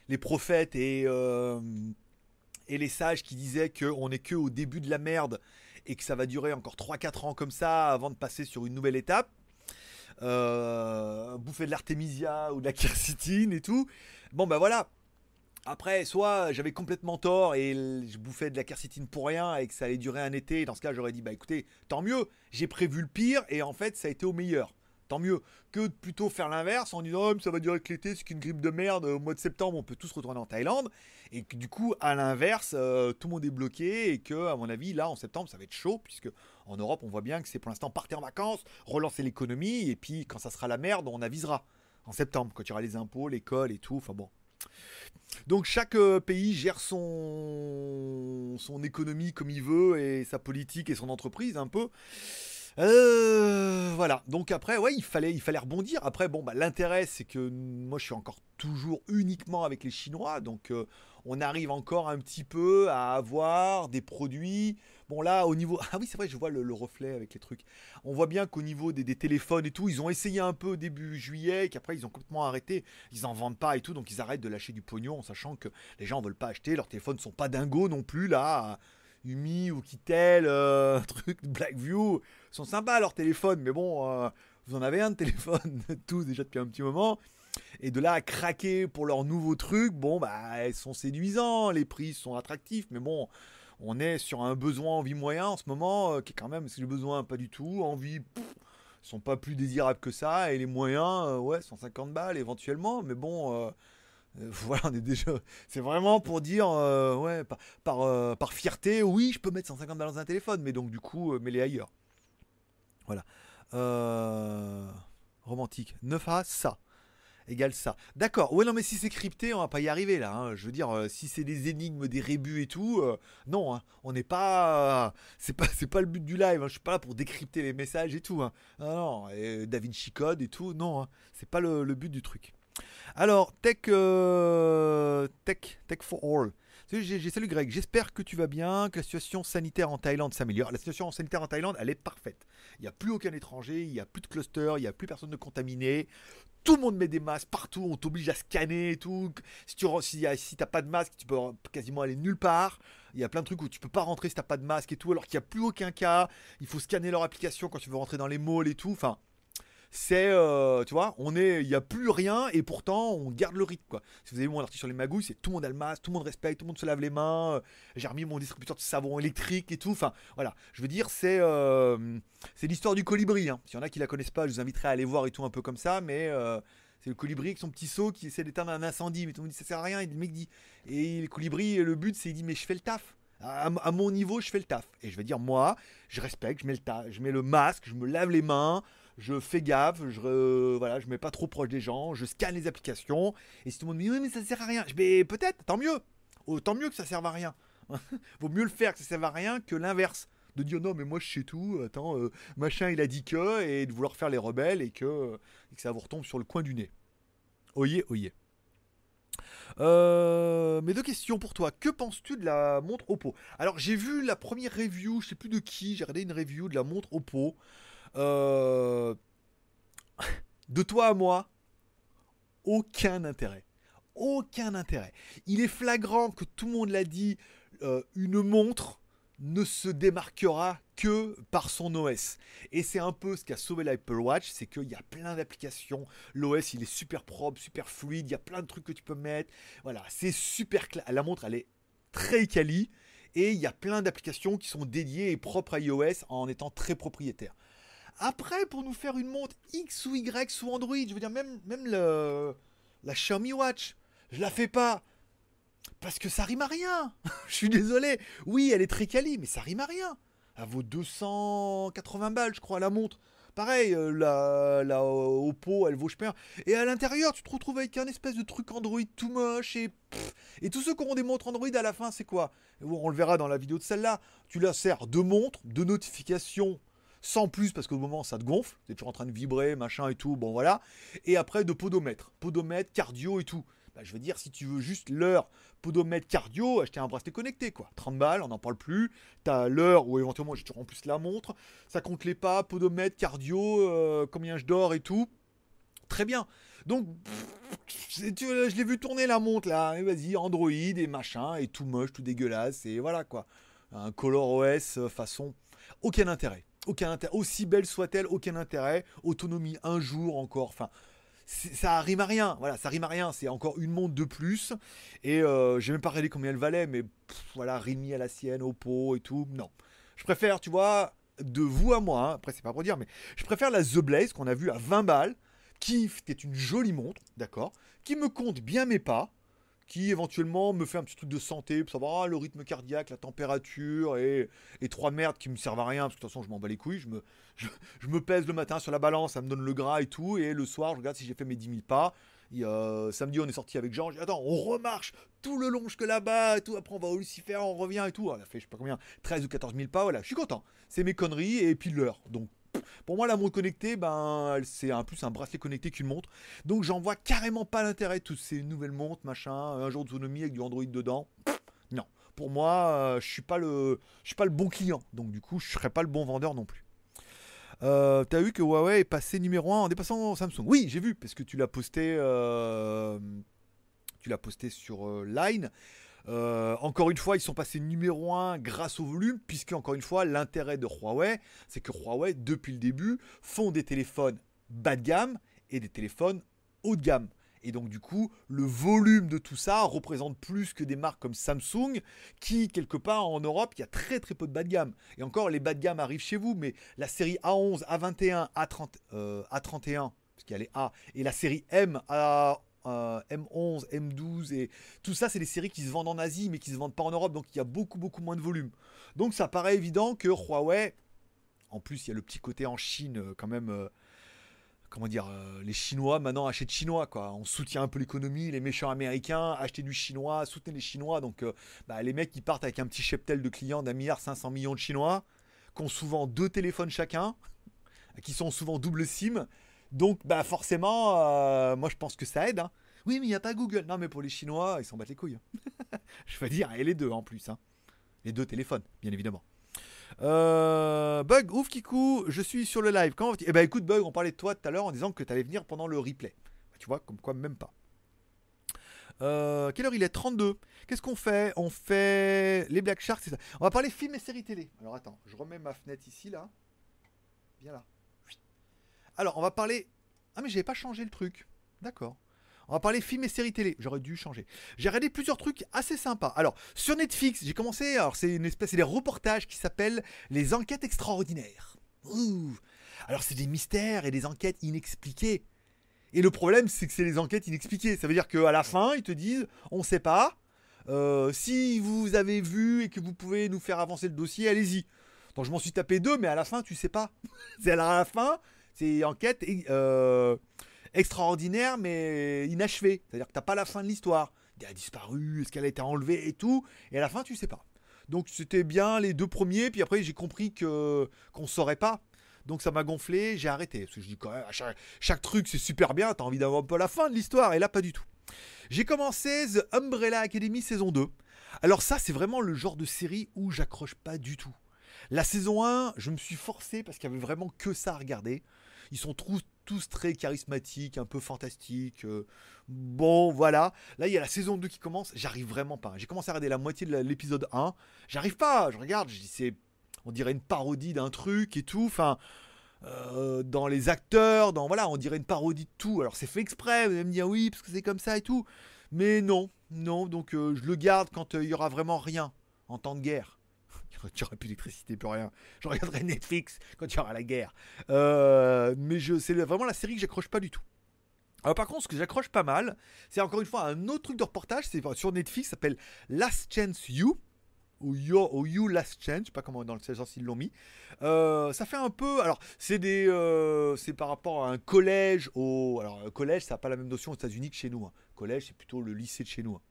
les prophètes et, et les sages qui disaient qu'on n'est que au début de la merde et que ça va durer encore 3-4 ans comme ça avant de passer sur une nouvelle étape. Euh, bouffer de l'artémisia ou de la quercétine et tout. Bon ben voilà. Après, soit j'avais complètement tort et je bouffais de la quercétine pour rien et que ça allait durer un été. Dans ce cas, j'aurais dit bah écoutez, tant mieux. J'ai prévu le pire et en fait, ça a été au meilleur tant mieux. Que de plutôt faire l'inverse en disant oh, ça va durer que l'été, c'est qu'une grippe de merde, au mois de septembre on peut tous retourner en Thaïlande. Et que du coup, à l'inverse, euh, tout le monde est bloqué et que, à mon avis, là en septembre ça va être chaud, puisque en Europe on voit bien que c'est pour l'instant partir en vacances, relancer l'économie, et puis quand ça sera la merde, on avisera en septembre, quand il y aura les impôts, l'école et tout. Enfin bon. Donc chaque euh, pays gère son économie comme il veut et sa politique et son entreprise un peu. Euh, voilà. Donc après, ouais, il fallait, il fallait rebondir. Après, bon, bah, l'intérêt, c'est que moi, je suis encore toujours uniquement avec les Chinois, donc euh, on arrive encore un petit peu à avoir des produits. Bon là, au niveau, ah oui, c'est vrai, je vois le, reflet avec les trucs. On voit bien qu'au niveau des, téléphones et tout, ils ont essayé un peu début juillet, qu'après ils ont complètement arrêté. Ils en vendent pas et tout, donc ils arrêtent de lâcher du pognon, en sachant que les gens veulent pas acheter. Leurs téléphones sont pas dingos non plus là. Umi ou Kitel, euh, truc Blackview, sont sympas leurs téléphones, mais bon, euh, vous en avez un de téléphone, tous déjà depuis un petit moment. Et de là à craquer pour leurs nouveaux trucs, bon, bah, ils sont séduisants, les prix sont attractifs, mais bon, on est sur un besoin en vie moyen en ce moment, euh, qui est quand même, c'est le besoin pas du tout, envie, ils sont pas plus désirables que ça, et les moyens, ouais, 150 balles éventuellement, mais bon, euh, voilà, on est déjà. C'est vraiment pour dire, euh, ouais, par, euh, par, fierté, oui, je peux mettre 150 balles dans un téléphone, mais donc du coup, mets-les ailleurs. Voilà. romantique. 9A, ça. égale ça. D'accord. Ouais, non, mais si c'est crypté, on va pas y arriver là. hein. Je veux dire, euh, si c'est des énigmes, des rébus et tout, euh, non, hein. on n'est pas. c'est pas, pas le but du live. hein. Je suis pas là pour décrypter les messages et tout. Non, non. Et et tout, non. C'est pas le but du truc. Alors, Tech, euh, Tech, Tech for All. Salut, Greg, j'espère que tu vas bien, que la situation sanitaire en Thaïlande s'améliore. La situation sanitaire en Thaïlande, elle est parfaite. Il n'y a plus aucun étranger, il n'y a plus de cluster, il n'y a plus personne de contaminé. Tout le monde met des masques partout, on t'oblige à scanner et tout. Si tu si, pas de masque, tu peux quasiment aller nulle part. Il y a plein de trucs où tu peux pas rentrer si t'as pas de masque et tout, alors qu'il n'y a plus aucun cas. Il faut scanner leur application quand tu veux rentrer dans les malls et tout. Enfin, c'est, euh, tu vois, on est, il n'y a plus rien et pourtant on garde le rythme quoi. Si vous avez vu mon article sur les magouilles, c'est tout le monde a le masque, tout le monde respecte, tout le monde se lave les mains. euh, J'ai remis mon distributeur de savon électrique et tout. Enfin, voilà, je veux dire, c'est, euh, c'est l'histoire du colibri. Hein. S'il y en a qui la connaissent pas, je vous inviterai à aller voir et tout un peu comme ça, mais c'est le colibri avec son petit seau qui essaie d'éteindre un incendie, mais tout le monde dit ça sert à rien. Et le mec dit, et le colibri, le but c'est il dit mais je fais le taf. À, mon niveau, je fais le taf. Et je veux dire, moi, je respecte, le, je mets le masque, je me lave les mains, je fais gaffe, je re- voilà, je mets pas trop proche des gens, je scanne les applications. Et si tout le monde me dit oui mais ça sert à rien, je peut-être, tant mieux, oh, tant mieux que ça serve à rien. Vaut mieux le faire que ça serve à rien que l'inverse. De dire non mais moi je sais tout, attends, euh, machin il a dit que, et de vouloir faire les rebelles et que, et que ça vous retombe sur le coin du nez. Oyez, oyez. Euh, mes deux questions pour toi. Que penses-tu de la montre Oppo? Alors j'ai vu la première review, je sais plus de qui, j'ai regardé une review de la montre Oppo. Euh, de toi à moi, aucun intérêt. Aucun intérêt. Il est flagrant que tout le monde l'a dit, euh, une montre ne se démarquera que par son OS. Et c'est un peu ce qui a sauvé l'Apple Watch, c'est qu'il y a plein d'applications. L'OS, il est super propre, super fluide, il y a plein de trucs que tu peux mettre. Voilà, c'est super clair. La montre, elle est très quali. Et il y a plein d'applications qui sont dédiées et propres à iOS en étant très propriétaires. Après, pour nous faire une montre X ou Y sous Android, je veux dire, même, même la Xiaomi Watch, je la fais pas. Parce que ça rime à rien. je suis désolé. Oui, elle est très quali, mais ça rime à rien. Elle vaut 280 balles, je crois, la montre. Pareil, euh, la, la Oppo, elle vaut je perds. Et à l'intérieur, tu te retrouves avec un espèce de truc Android tout moche. Et, et tous ceux qui auront des montres Android à la fin, c'est quoi? On le verra dans la vidéo de celle-là. Tu la sers de montre, de notification, sans plus, parce qu'au moment, ça te gonfle. Tu es toujours en train de vibrer, machin et tout. Bon, voilà. Et après, de podomètre. Podomètre, cardio et tout. Bah, je veux dire, si tu veux juste l'heure podomètre cardio, acheter un bracelet connecté, quoi. 30 balles, on n'en parle plus. T'as l'heure, ou éventuellement, j'ai toujours en plus la montre. Ça compte les pas, podomètre, cardio, euh, combien je dors et tout. Très bien. Donc, je l'ai vu tourner la montre, là. Vas-y, Android et machin, et tout moche, tout dégueulasse, et voilà, quoi. Un Color OS euh, façon... Aucun intérêt. Aucun intérêt. Aussi belle soit-elle, aucun intérêt. Autonomie un jour encore. Enfin, ça rime à rien. Voilà, ça rime à rien. C'est encore une montre de plus. Et euh, j'ai même pas regardé combien elle valait, mais voilà, Rimi à la sienne, Oppo et tout. Non. Je préfère, tu vois, de vous à moi, hein, après c'est pas pour dire, mais je préfère la The Blaze qu'on a vue à 20 balles, qui est une jolie montre, d'accord, qui me compte bien mes pas, qui éventuellement me fait un petit truc de santé pour savoir ah, le rythme cardiaque, la température et, et trois merdes qui me servent à rien parce que de toute façon je m'en bats les couilles. Je me, pèse le matin sur la balance, ça me donne le gras et tout, et le soir je regarde si j'ai fait mes 10 000 pas. Et, euh, samedi on est sorti avec Jean, attends on remarche tout le long jusque là-bas et tout, après on va au Lucifer, on revient et tout. On a fait je sais pas combien, 13 ou 14 000 pas, voilà, je suis content. C'est mes conneries et puis l'heure. Donc pour moi, la montre connectée, ben, c'est un plus un bracelet connecté qu'une montre. Donc, j'en vois carrément pas l'intérêt de toutes ces nouvelles montres, machin, un jour d'autonomie avec du Android dedans. Non, pour moi, euh, je suis pas le, je suis pas le bon client. Donc, du coup, je serais pas le bon vendeur non plus. Euh, T'as vu que Huawei est passé numéro 1 en dépassant Samsung Oui, j'ai vu, parce que tu l'as posté, euh, tu l'as posté sur Line. Euh, encore une fois, ils sont passés numéro 1 grâce au volume, puisque encore une fois, l'intérêt de Huawei, c'est que Huawei, depuis le début, font des téléphones bas de gamme et des téléphones haut de gamme. Et donc du coup, le volume de tout ça représente plus que des marques comme Samsung, qui quelque part en Europe, il y a très très peu de bas de gamme. Et encore, les bas de gamme arrivent chez vous, mais la série A11, A21, A30, euh, A31, parce qu'il y a les A, et la série M, A euh, M11, M12 et tout ça, c'est des séries qui se vendent en Asie mais qui se vendent pas en Europe, donc il y a beaucoup beaucoup moins de volume. Donc ça paraît évident que Huawei, en plus il y a le petit côté en Chine euh, quand même, euh, comment dire, euh, les Chinois maintenant achètent chinois, quoi. On soutient un peu l'économie, les méchants américains, acheter du chinois, soutenez les Chinois. Donc, euh, bah, les mecs qui partent avec un petit cheptel de clients d'un milliard 500 millions de Chinois, qui ont souvent deux téléphones chacun, qui sont souvent double SIM. Donc, bah, forcément, euh, moi, je pense que ça aide. hein. Oui, mais il n'y a pas Google. Non, mais pour les Chinois, ils s'en battent les couilles. je veux dire, et les deux en plus. hein. Les deux téléphones, bien évidemment. Euh, Bug, ouf Kikou, je suis sur le live. Vas-tu? Eh ben écoute Bug, on parlait de toi tout à l'heure en disant que tu allais venir pendant le replay. Bah, Tu vois, comme quoi même pas. Euh, quelle heure il est? 32. Qu'est-ce qu'on fait? On fait les Black Sharks, c'est ça. On va parler films et séries télé. Alors attends, je remets ma fenêtre ici là. Viens là. Alors on va parler. Ah mais j'avais pas changé le truc. D'accord. On va parler films et séries télé. J'aurais dû changer. J'ai regardé plusieurs trucs assez sympas. Alors, sur Netflix, j'ai commencé. Alors, c'est une espèce. C'est des reportages qui s'appellent Les enquêtes extraordinaires. Ouh. Alors, c'est des mystères et des enquêtes inexpliquées. Et le problème, c'est que c'est les enquêtes inexpliquées. Ça veut dire qu'à la fin, ils te disent on sait pas. Euh, si vous avez vu et que vous pouvez nous faire avancer le dossier, allez-y. Donc, je m'en suis tapé deux, mais à la fin, tu sais pas. c'est à la fin, c'est enquête. euh, extraordinaire mais inachevé. C'est-à-dire que t'as pas la fin de l'histoire. Elle a disparu, est-ce qu'elle a été enlevée et tout. Et à la fin, tu sais pas. Donc c'était bien les deux premiers, puis après j'ai compris que qu'on saurait pas. Donc ça m'a gonflé, j'ai arrêté. Parce que je dis quand même, chaque, chaque truc c'est super bien, t'as envie d'avoir un peu la fin de l'histoire, et là pas du tout. J'ai commencé The Umbrella Academy saison 2. Alors ça c'est vraiment le genre de série où j'accroche pas du tout. La saison 1, je me suis forcé parce qu'il y avait vraiment que ça à regarder. Ils sont tous, très charismatiques, un peu fantastiques. euh, bon, voilà. Là, il y a la saison 2 qui commence. J'arrive vraiment pas. J'ai commencé à regarder la moitié de l'épisode 1. J'arrive pas. Je regarde. Je dis, c'est, on dirait une parodie d'un truc et tout. Enfin, euh, dans les acteurs, dans voilà, on dirait une parodie de tout. Alors, c'est fait exprès. Vous allez me dire oui, parce que c'est comme ça et tout. Mais non, non. Donc, euh, je le garde quand il y aura vraiment rien en temps de guerre. Il n'y aura plus d'électricité, plus rien. Je regarderai Netflix quand il y aura la guerre. Euh, mais c'est vraiment la série que j'accroche pas du tout. Par contre, ce que j'accroche pas mal, c'est encore une fois un autre truc de reportage, c'est sur Netflix, ça s'appelle Last Chance You, ou You, ou you Last Chance, je sais pas comment dans le sens ils l'ont mis. Euh, ça fait un peu, alors c'est des, euh, c'est par rapport à un collège au, alors collège, ça n'a pas la même notion aux États-Unis que chez nous. hein. Collège, c'est plutôt le lycée de chez nous. hein.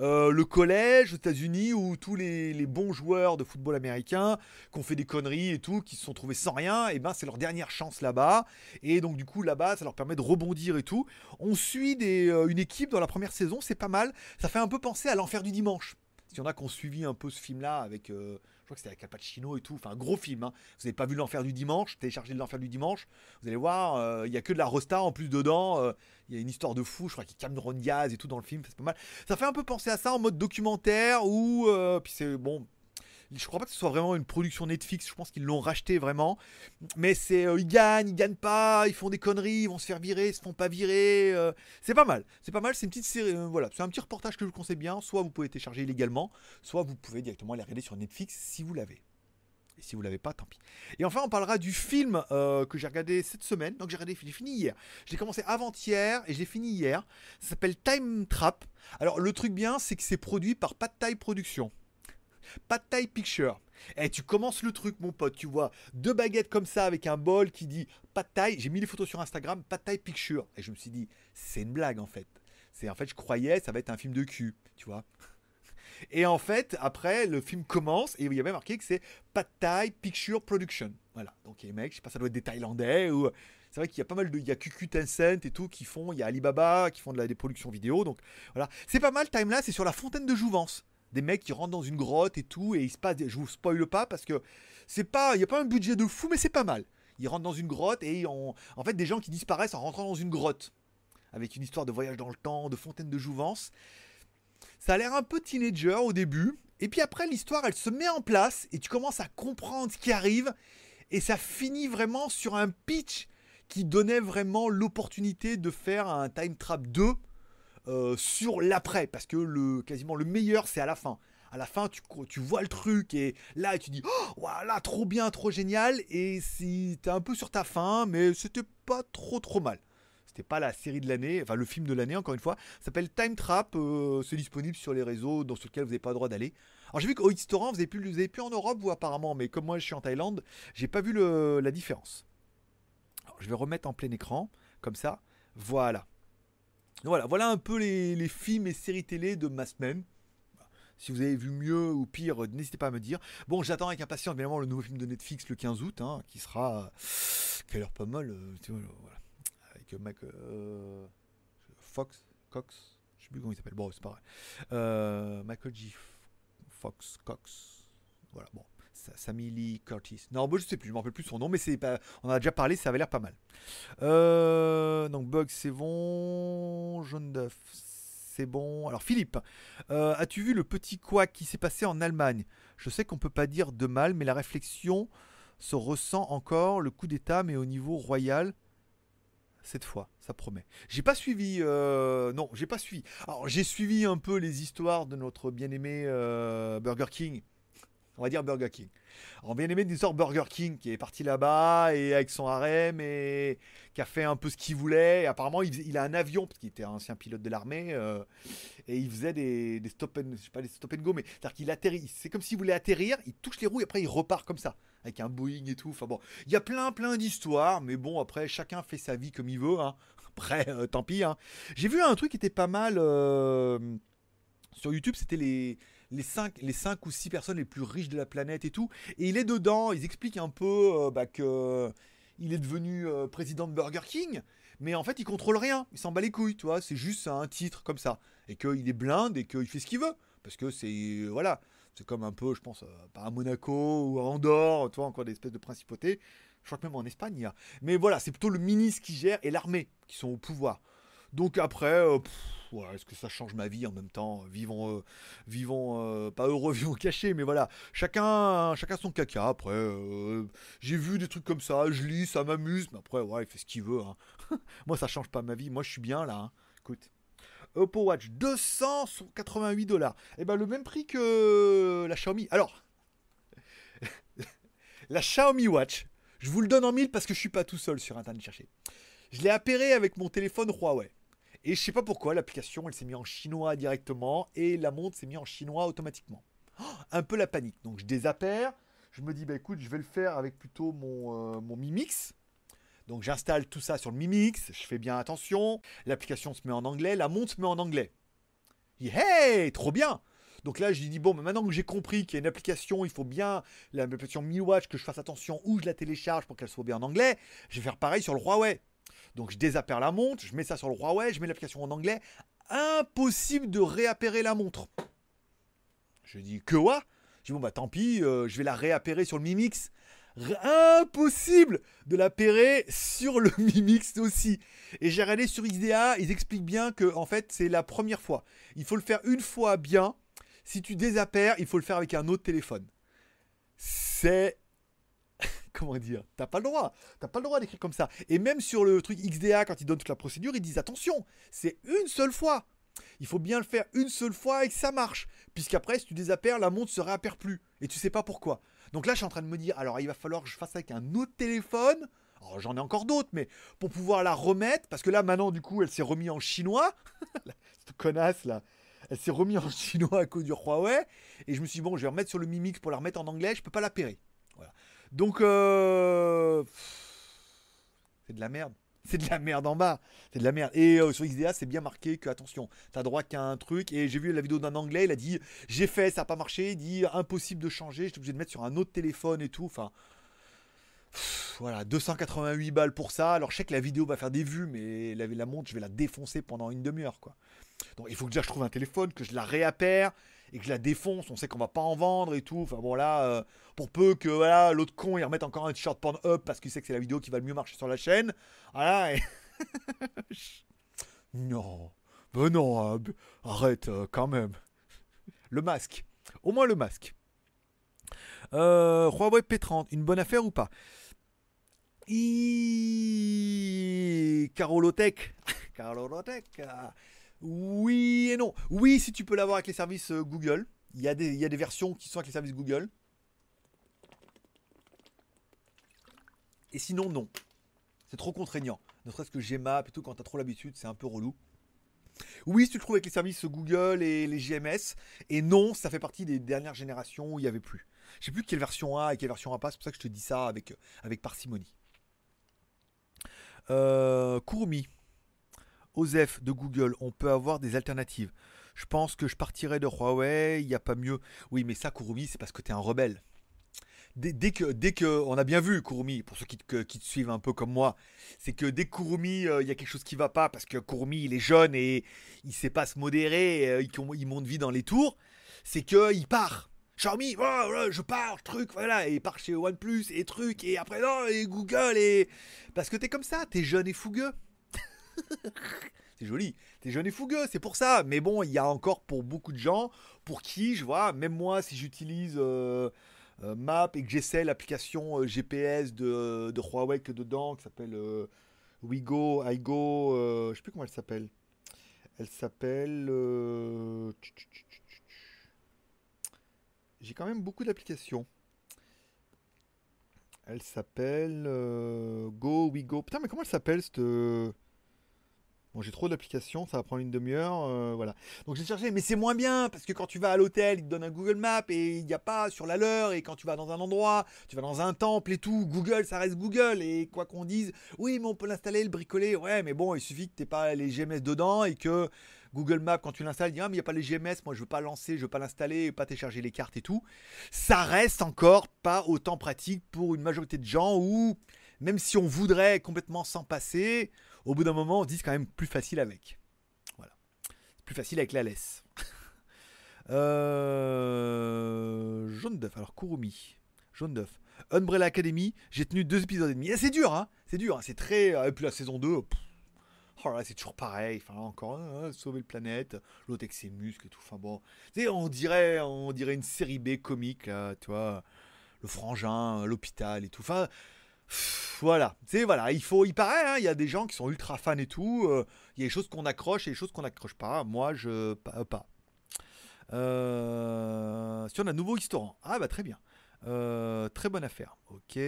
Euh, le collège aux États-Unis où tous les, bons joueurs de football américain qui ont fait des conneries et tout, qui se sont trouvés sans rien, et ben c'est leur dernière chance là-bas. Et donc du coup là-bas, ça leur permet de rebondir et tout. On suit euh, une équipe dans la première saison, c'est pas mal. Ça fait un peu penser à l'enfer du dimanche. S'il y en a qui ont suivi un peu ce film-là avec, euh, crois que c'était avec Al Pacino et tout, enfin gros film. hein. Vous n'avez pas vu l'enfer du dimanche, téléchargez l'enfer du dimanche, vous allez voir, euh, il y a que de la rosta en plus dedans. euh, Il y a une histoire de fou, je crois qu'il y a Cameron Diaz et tout dans le film, c'est pas mal. Ça fait un peu penser à ça en mode documentaire ou euh, puis c'est bon. Je crois pas que ce soit vraiment une production Netflix. Je pense qu'ils l'ont racheté vraiment. Mais c'est euh, ils gagnent, ils gagnent pas, ils font des conneries, ils vont se faire virer, ils se font pas virer. euh, c'est pas mal. C'est pas mal. C'est une petite série. euh, voilà, c'est un petit reportage que je vous conseille bien. Soit vous pouvez télécharger illégalement, soit vous pouvez directement aller regarder sur Netflix si vous l'avez. Et si vous l'avez pas, tant pis. Et enfin, on parlera du film que j'ai regardé cette semaine. Donc j'ai regardé, j'ai fini hier. Je l'ai commencé avant-hier et j'ai fini hier. Ça s'appelle Time Trap. Alors le truc bien, c'est que c'est produit par Pad Thai Productions. Pad Thai Picture. Et tu commences le truc, mon pote, tu vois, deux baguettes comme ça avec un bol qui dit Pad Thai. J'ai mis les photos sur Instagram, Pad Thai Picture. Et je me suis dit, c'est une blague en fait. C'est en fait, je croyais, ça va être un film de cul, tu vois. Et en fait, après, le film commence et il y avait marqué que c'est Pad Thai Picture Production. Voilà. Donc les mecs, je sais pas, ça doit être des Thaïlandais ou. C'est vrai qu'il y a pas mal de. Il y a QQ Tencent et tout qui font. Il y a Alibaba qui font de des productions vidéo. Donc voilà. C'est pas mal, Time là, c'est sur la fontaine de Jouvence. Des mecs qui rentrent dans une grotte et tout. Et il se passe. des- Je vous spoil pas parce que c'est pas. Il y a pas un budget de fou, mais c'est pas mal. Ils rentrent dans une grotte et en fait, des gens qui disparaissent en rentrant dans une grotte. Avec une histoire de voyage dans le temps, de fontaine de Jouvence. Ça a l'air un peu teenager au début. Et puis après, l'histoire, elle se met en place et tu commences à comprendre ce qui arrive. Et ça finit vraiment sur un pitch qui donnait vraiment l'opportunité de faire un Time Trap 2 euh, sur l'après. Parce que le, quasiment le meilleur, c'est à la fin. À la fin, tu, tu vois le truc et là, tu dis oh, voilà, trop bien, trop génial. Et si t'es un peu sur ta fin, mais c'était pas trop trop mal. C'était pas la série de l'année, enfin le film de l'année encore une fois. S'appelle Time Trap. euh, c'est disponible sur les réseaux dans sur lesquels vous n'avez pas le droit d'aller. Alors j'ai vu qu'au Torrent, vous avez plus, vous en Europe, vous apparemment, mais comme moi je suis en Thaïlande, j'ai pas vu le- la différence. Je vais remettre en plein écran, comme ça. Voilà. Voilà, voilà un peu les, films et séries télé de ma semaine. Si vous avez vu mieux ou pire, n'hésitez pas à me dire. Bon, j'attends avec impatience évidemment le nouveau film de Netflix le 15 août, hein, qui sera, qui a l'air pas mal, euh, voilà. avec euh, Mac, euh, Fox, Cox, je sais plus comment il s'appelle. Bon, c'est pareil. Euh, Michael G. Fox, Cox, voilà. Bon, Sammy Lee Curtis. Non, bon, je sais plus, je m'en rappelle plus son nom, mais c'est pas, on en a déjà parlé, ça avait l'air pas mal. Euh, donc Bug, c'est bon. Jaune d'œuf, c'est bon. Alors Philippe, euh, as-tu vu le petit quoi qui s'est passé en Allemagne? Je sais qu'on peut pas dire de mal, mais la réflexion se ressent encore. Le coup d'État, mais au niveau royal. Cette fois, ça promet. J'ai pas suivi, euh, non, j'ai pas suivi. Alors j'ai suivi un peu les histoires de notre bien-aimé Burger King. On va dire Burger King. Alors bien aimé l'histoire Burger King qui est parti là-bas et avec son harem et qui a fait un peu ce qu'il voulait. Apparemment, il a un avion parce qu'il était un ancien pilote de l'armée euh, et il faisait des, des stop and, je sais pas, des stop and go, mais c'est-à-dire qu'il atterrit. C'est comme s'il voulait atterrir, il touche les roues et après il repart comme ça avec un Boeing et tout. Enfin bon, il y a plein plein d'histoires, mais bon après chacun fait sa vie comme il veut. hein. Après, euh, tant pis. hein. J'ai vu un truc qui était pas mal euh, sur YouTube, c'était les les 5 les cinq ou 6 personnes les plus riches de la planète et tout. Et il est dedans, ils expliquent un peu euh, bah, que il est devenu euh, président de Burger King, mais en fait il contrôle rien, il s'en bat les couilles, tu vois, c'est juste un titre comme ça. Et qu'il est blinde et qu'il fait ce qu'il veut. Parce que c'est. euh, voilà, c'est comme un peu, je pense, euh, à Monaco ou à Andorre, tu vois, encore des espèces de principautés. Je crois que même en Espagne il y a. Mais voilà, c'est plutôt le ministre qui gère et l'armée qui sont au pouvoir. Donc après, euh, est-ce que ça change ma vie en même temps? Vivons, euh, vivons euh, pas heureux, vivons cachés, mais voilà, chacun, chacun son caca. Après, j'ai vu des trucs comme ça, je lis, ça m'amuse, mais après, ouais, il fait ce qu'il veut. hein. Moi, ça change pas ma vie. Moi, je suis bien là. hein. Écoute. Oppo Watch 288 dollars. Et ben le même prix que la Xiaomi. Alors, la Xiaomi Watch, je vous le donne en mille parce que je suis pas tout seul sur internet chercher. Je l'ai appairé avec mon téléphone Huawei. Et je sais pas pourquoi, l'application elle s'est mise en chinois directement et la montre s'est mise en chinois automatiquement. Oh, un peu la panique. Donc je désappaire. Je me dis, bah écoute, je vais le faire avec plutôt mon, euh, mon Mi Mix. Donc j'installe tout ça sur le Mi Mix. Je fais bien attention. L'application se met en anglais. La montre se met en anglais. Hey, trop bien. Donc là, je lui dis, bon, maintenant que j'ai compris qu'il y a une application, il faut bien, l'application Mi Watch, que je fasse attention où je la télécharge pour qu'elle soit bien en anglais, je vais faire pareil sur le Huawei. Donc je désappaire la montre, je mets ça sur le Huawei, je mets l'application en anglais. Impossible de réappairer la montre. Je dis que quoi Je dis bon bah tant pis, euh, je vais la réappairer sur le Mi Mix. R- Impossible de l'appairer sur le Mi Mix aussi. Et j'ai regardé sur XDA, ils expliquent bien que en fait c'est la première fois. Il faut le faire une fois bien. Si tu désappaires, il faut le faire avec un autre téléphone. C'est comment dire? T'as pas le droit. T'as pas le droit d'écrire comme ça. Et même sur le truc XDA, quand ils donnent toute la procédure, ils disent attention, c'est une seule fois. Il faut bien le faire une seule fois et que ça marche. Puisqu'après, si tu désappaires, la montre se réappare plus. Et tu sais pas pourquoi. Donc là, je suis en train de me dire, alors il va falloir que je fasse avec un autre téléphone. Alors j'en ai encore d'autres, mais pour pouvoir la remettre, parce que là maintenant, du coup, elle s'est remise en chinois. Cette connasse là. Elle s'est remise en chinois à cause du Huawei. Et je me suis dit, bon, je vais remettre sur le Mi Mix pour la remettre en anglais. Je peux pas l'appairer. Voilà. Donc, euh... c'est de la merde. C'est de la merde en bas. C'est de la merde. Et euh, sur XDA, c'est bien marqué que, attention, t'as droit qu'à un truc. Et j'ai vu la vidéo d'un anglais, il a dit J'ai fait, ça n'a pas marché. Il dit Impossible de changer, j'étais obligé de mettre sur un autre téléphone et tout. Enfin. Voilà, 288 balles pour ça. Alors je sais que la vidéo va faire des vues, mais la, la montre, je vais la défoncer pendant une demi-heure. Donc il faut que déjà je trouve un téléphone, que je la réappère et que je la défonce. On sait qu'on va pas en vendre et tout. Enfin bon là, euh, pour peu que voilà l'autre con il remette encore un t-shirt Pornhub parce qu'il sait que c'est la vidéo qui va le mieux marcher sur la chaîne. Voilà. non, ben non, b- arrête euh, quand même. Le masque, au moins le masque. Euh, Huawei P30, une bonne affaire ou pas? I... Carolotech. Carolotech. Oui et non. Oui, si tu peux l'avoir avec les services euh, Google. Il y, a des, versions qui sont avec les services Google. Et sinon, non. C'est trop contraignant. Ne serait-ce que Gmap et tout, quand t'as trop l'habitude, c'est un peu relou. Oui, si tu le trouves avec les services Google et les GMS. Et non, ça fait partie des dernières générations où il n'y avait plus. Je sais plus quelle version A et quelle version A pas, c'est pour ça que je te dis ça avec, parcimonie. Euh. Osef de Google, on peut avoir des alternatives. Je pense que je partirai de Huawei, il n'y a pas mieux. Oui, mais ça, Kurumi, c'est parce que tu es un rebelle. Dès, que, dès que, on a bien vu Kurumi, pour ceux qui te, qui te suivent un peu comme moi, c'est que dès que euh, il y a quelque chose qui va pas, parce que Kurumi, il est jeune et il sait pas se modérer, euh, il, il, monte vite dans les tours, c'est qu'il part. Xiaomi, oh, je pars, truc, voilà, et il part chez OnePlus, et truc, et après, non, et Google, et... Parce que t'es comme ça, t'es jeune et fougueux. c'est joli, t'es jeune et fougueux, c'est pour ça. Mais bon, il y a encore pour beaucoup de gens, pour qui, je vois, même moi, si j'utilise... Euh, euh, map et que j'essaie l'application euh, GPS de, Huawei que dedans, qui s'appelle WeGo, iGo, je sais plus comment elle s'appelle. Elle s'appelle. J'ai quand même beaucoup d'applications. Elle s'appelle Go, WeGo. Putain, mais comment elle s'appelle cette. Bon, j'ai trop d'applications, ça va prendre une demi-heure, euh, voilà. Donc j'ai cherché, mais c'est moins bien parce que quand tu vas à l'hôtel, ils te donnent un Google Maps et il n'y a pas sur la leur. Et quand tu vas dans un endroit, tu vas dans un temple et tout, Google, ça reste Google. Et quoi qu'on dise, oui, mais on peut l'installer, le bricoler. Ouais, mais bon, il suffit que tu n'aies pas les GMS dedans et que Google Maps, quand tu l'installes, dit ah, mais il n'y a pas les GMS, moi je veux pas lancer, je veux pas l'installer, pas télécharger les cartes et tout. Ça reste encore pas autant pratique pour une majorité de gens où, même si on voudrait complètement s'en passer, au bout d'un moment, on se dit c'est quand même plus facile avec. Voilà. C'est plus facile avec la laisse. euh... Jaune d'œuf. Alors, Kurumi. Jaune d'œuf. Umbrella Academy, j'ai tenu deux épisodes et demi. c'est dur, hein C'est dur, hein. c'est très. Et puis la saison 2, oh c'est toujours pareil. Enfin, encore, hein, sauver le planète, l'autre avec ses muscles et tout. Enfin bon. on dirait, on dirait une série B comique, là, tu vois. Le frangin, l'hôpital et tout. Enfin, voilà, c'est voilà, il faut, il paraît, hein, il y a des gens qui sont ultra fans et tout. Euh, il y a des choses qu'on accroche et des choses qu'on n'accroche pas. Moi, je pas. pas. Euh, si on a un nouveau restaurant, ah bah très bien, euh, très bonne affaire. Ok.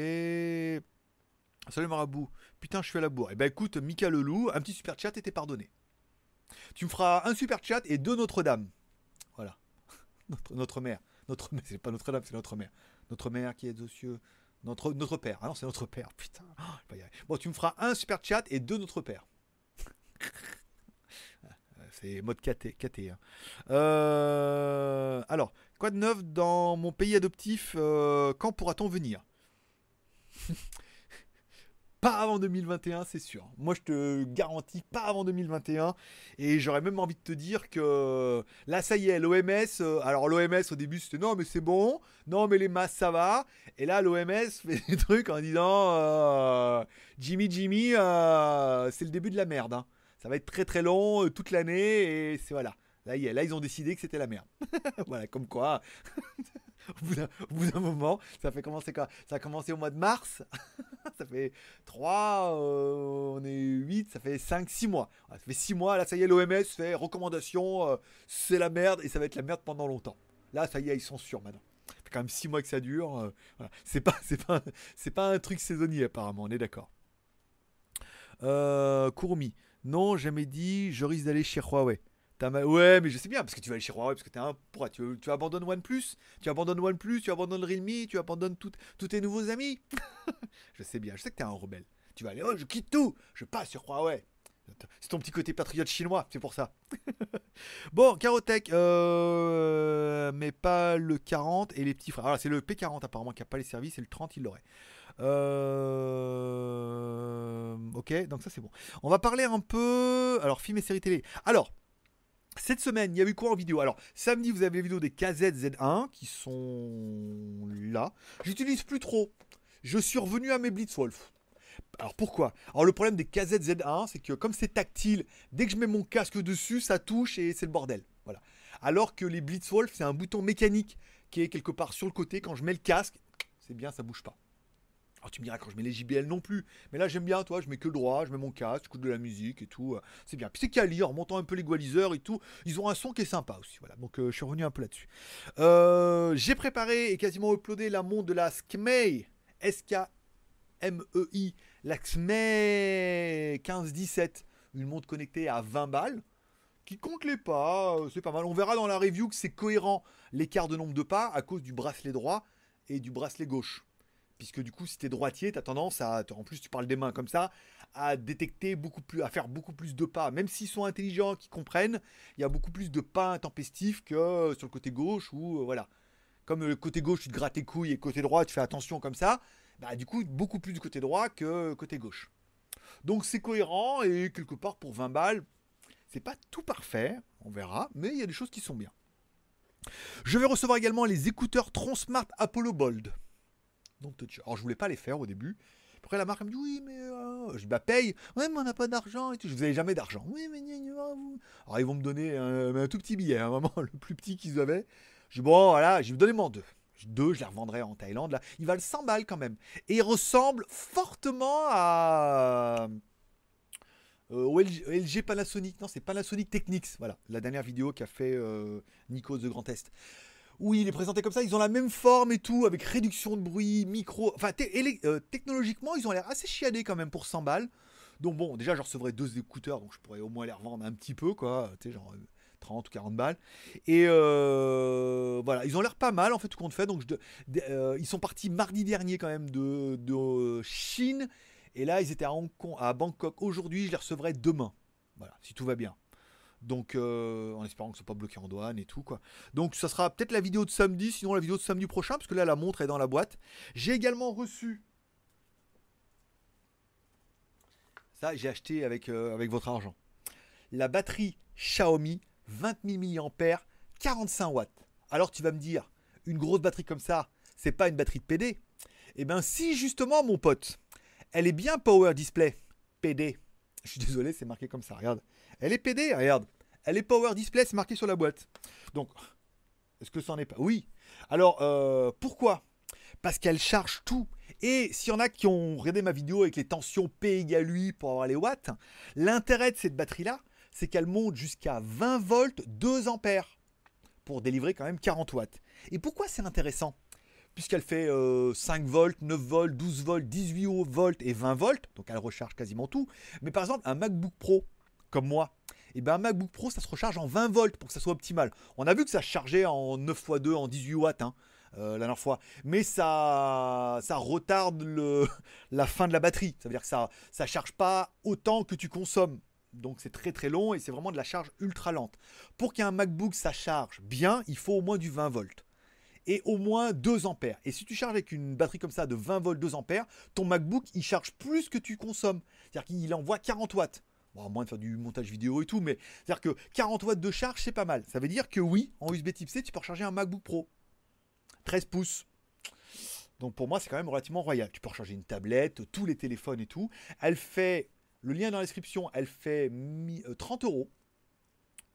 Salut Marabout, putain je suis à la bourre. Eh ben écoute, Mika Lelou, un petit super chat et t'es pardonné. Tu me feras un super chat et deux Notre-Dame. Voilà. Notre, notre mère. Notre c'est pas Notre-Dame, c'est notre mère. Notre mère qui est aux cieux. Notre, notre père. Ah non, c'est notre père. Putain. Bon, tu me feras un super chat et deux notre père. c'est mode KT. KT hein. euh, alors, quoi de neuf dans mon pays adoptif euh, Quand pourra-t-on venir? pas avant 2021, c'est sûr. Moi, je te garantis pas avant 2021. Et j'aurais même envie de te dire que là, ça y est, l'OMS. Euh, alors, l'OMS, au début, c'était non, mais c'est bon. Non, mais les masses, ça va. Et là, l'OMS fait des trucs en disant euh, Jimmy, Jimmy, euh, c'est le début de la merde. Hein. Ça va être très très long toute l'année. Et c'est voilà. Là, là, ils ont décidé que c'était la merde. voilà, comme quoi. au bout d'un moment, ça fait commencer quoi Ça a commencé au mois de mars. ça fait 3, euh, on est 8, ça fait 5, 6 mois. ça fait 6 mois, là ça y est, l'OMS fait recommandation, euh, c'est la merde et ça va être la merde pendant longtemps. Là, ça y est, ils sont sûrs maintenant. Ça fait quand même 6 mois que ça dure. Euh, voilà. C'est pas, pas, pas un truc saisonnier apparemment, on est d'accord. Euh. Non, jamais dit, je risque d'aller chez Huawei. Ouais, mais je sais bien, parce que tu vas aller chez Huawei, parce que t'es un. Pourquoi tu, tu abandonnes OnePlus Tu abandonnes OnePlus, tu abandonnes Realme, tu abandonnes tous tes nouveaux amis Je sais bien, je sais que t'es un rebelle. Tu vas aller, oh, je quitte tout, je passe sur Huawei. C'est ton petit côté patriote chinois, c'est pour ça. bon, Carotech, euh, mais pas le 40 et les petits frères. Alors, c'est le P40 apparemment qui n'a pas les services et le 30 il l'aurait. Euh, ok, donc ça c'est bon. On va parler un peu. Alors, film et séries télé. Alors, cette semaine, il y a eu quoi en vidéo? Alors, samedi, vous avez les vidéos des KZZ1 qui sont là. J'utilise plus trop. Je suis revenu à mes Blitzwolf. Alors pourquoi? Alors le problème des KZZ1, c'est que comme c'est tactile, dès que je mets mon casque dessus, ça touche et c'est le bordel. Voilà. Alors que les Blitzwolf, c'est un bouton mécanique qui est quelque part sur le côté. Quand je mets le casque, c'est bien, ça bouge pas. Alors tu me diras quand je mets les JBL non plus. Mais là j'aime bien, toi, je mets que le droit, je mets mon casque, j'écoute de la musique et tout. Euh, c'est bien. Puis c'est quali, en montant un peu l'égaliseur et tout. Ils ont un son qui est sympa aussi. Voilà. Donc euh, je suis revenu un peu là-dessus. Euh, j'ai préparé et quasiment uploadé la montre de la SKMEI. S-K-M-E-I. La SKMEI 1517. Une montre connectée à 20 balles. Qui compte les pas. C'est pas mal. On verra dans la review que c'est cohérent l'écart de nombre de pas à cause du bracelet droit et du bracelet gauche puisque du coup, si t'es droitier, t'as tendance à, en plus, tu parles des mains comme ça, à détecter beaucoup plus, à faire beaucoup plus de pas. Même s'ils sont intelligents, qu'ils comprennent, il y a beaucoup plus de pas intempestifs que sur le côté gauche ou voilà. Comme le côté gauche, tu te grattes les couilles et côté droit, tu fais attention comme ça. Bah, du coup, beaucoup plus du côté droit que côté gauche. Donc c'est cohérent et quelque part pour 20 balles, c'est pas tout parfait, on verra, mais il y a des choses qui sont bien. Je vais recevoir également les écouteurs Tronsmart Apollo Bold. Alors je voulais pas les faire au début. Après la marque me dit oui mais euh, je bah paye. Ouais mais on n'a pas d'argent et tout. Je vous avais jamais d'argent. Oui mais alors ils vont me donner un, tout petit billet, un moment le plus petit qu'ils avaient. Je dis bon voilà, je vais vous donner mon deux. Deux, je les revendrai en Thaïlande. Là, ils valent 100 balles quand même. Et ils ressemblent fortement à euh, LG, Panasonic. Non, c'est Panasonic Technics. Voilà, la dernière vidéo qu'a fait euh, Nikos de Grand Est. Oui, il est présenté comme ça. Ils ont la même forme et tout, avec réduction de bruit, micro. Enfin, euh, technologiquement, ils ont l'air assez chiadés quand même pour 100 balles. Donc bon, déjà, je recevrai deux écouteurs, donc je pourrais au moins les revendre un petit peu, quoi. Tu sais, genre 30 ou 40 balles. Et euh, voilà, ils ont l'air pas mal en fait, tout compte fait. Donc euh, ils sont partis mardi dernier quand même de, Chine. Et là, ils étaient à, à Bangkok aujourd'hui. Je les recevrai demain. Voilà, si tout va bien. Donc, euh, en espérant que ce soit pas bloqué en douane et tout, quoi. Donc, ça sera peut-être la vidéo de samedi, sinon la vidéo de samedi prochain, parce que là, la montre est dans la boîte. J'ai également reçu. Ça, j'ai acheté avec, avec votre argent. La batterie Xiaomi 20 000 mAh, 45 watts. Alors tu vas me dire, une grosse batterie comme ça, c'est pas une batterie de PD Eh bien si justement mon pote, elle est bien Power Display, PD. Je suis désolé, c'est marqué comme ça, regarde. Elle est PD, regarde. Elle est Power Display, c'est marqué sur la boîte. Donc, est-ce que ça en est pas? Oui. Alors, euh, pourquoi? Parce qu'elle charge tout. Et s'il y en a qui ont regardé ma vidéo avec les tensions P égale 8 pour avoir les watts, l'intérêt de cette batterie-là, c'est qu'elle monte jusqu'à 20 volts 2 ampères pour délivrer quand même 40 watts. Et pourquoi c'est intéressant? Puisqu'elle fait 5 euh, volts, 9 volts, 12 volts, 18 volts et 20 volts, donc elle recharge quasiment tout. Mais par exemple, un MacBook Pro, comme moi, et eh ben un MacBook Pro, ça se recharge en 20 volts pour que ça soit optimal. On a vu que ça chargeait en 9 x 2, en 18 watts. Hein, euh, la dernière fois. Mais ça, ça retarde le, la fin de la batterie. Ça veut dire que ça ne charge pas autant que tu consommes donc c'est très très long et c'est vraiment de la charge ultra lente. Pour qu'un MacBook ça charge bien, il faut au moins du 20 volts et au moins 2 ampères. Et si tu charges avec une batterie comme ça de 20 volts 2 ampères, ton MacBook il charge plus que tu consommes. C'est-à-dire qu'il envoie 40 watts. Bon, moins de faire du montage vidéo et tout, mais c'est-à-dire que 40 watts de charge c'est pas mal. Ça veut dire que oui, en USB type C, tu peux recharger un MacBook Pro. 13 pouces. Donc pour moi, c'est quand même relativement royal. Tu peux recharger une tablette, tous les téléphones et tout. Elle fait le lien dans la description, elle fait 30 euh, euros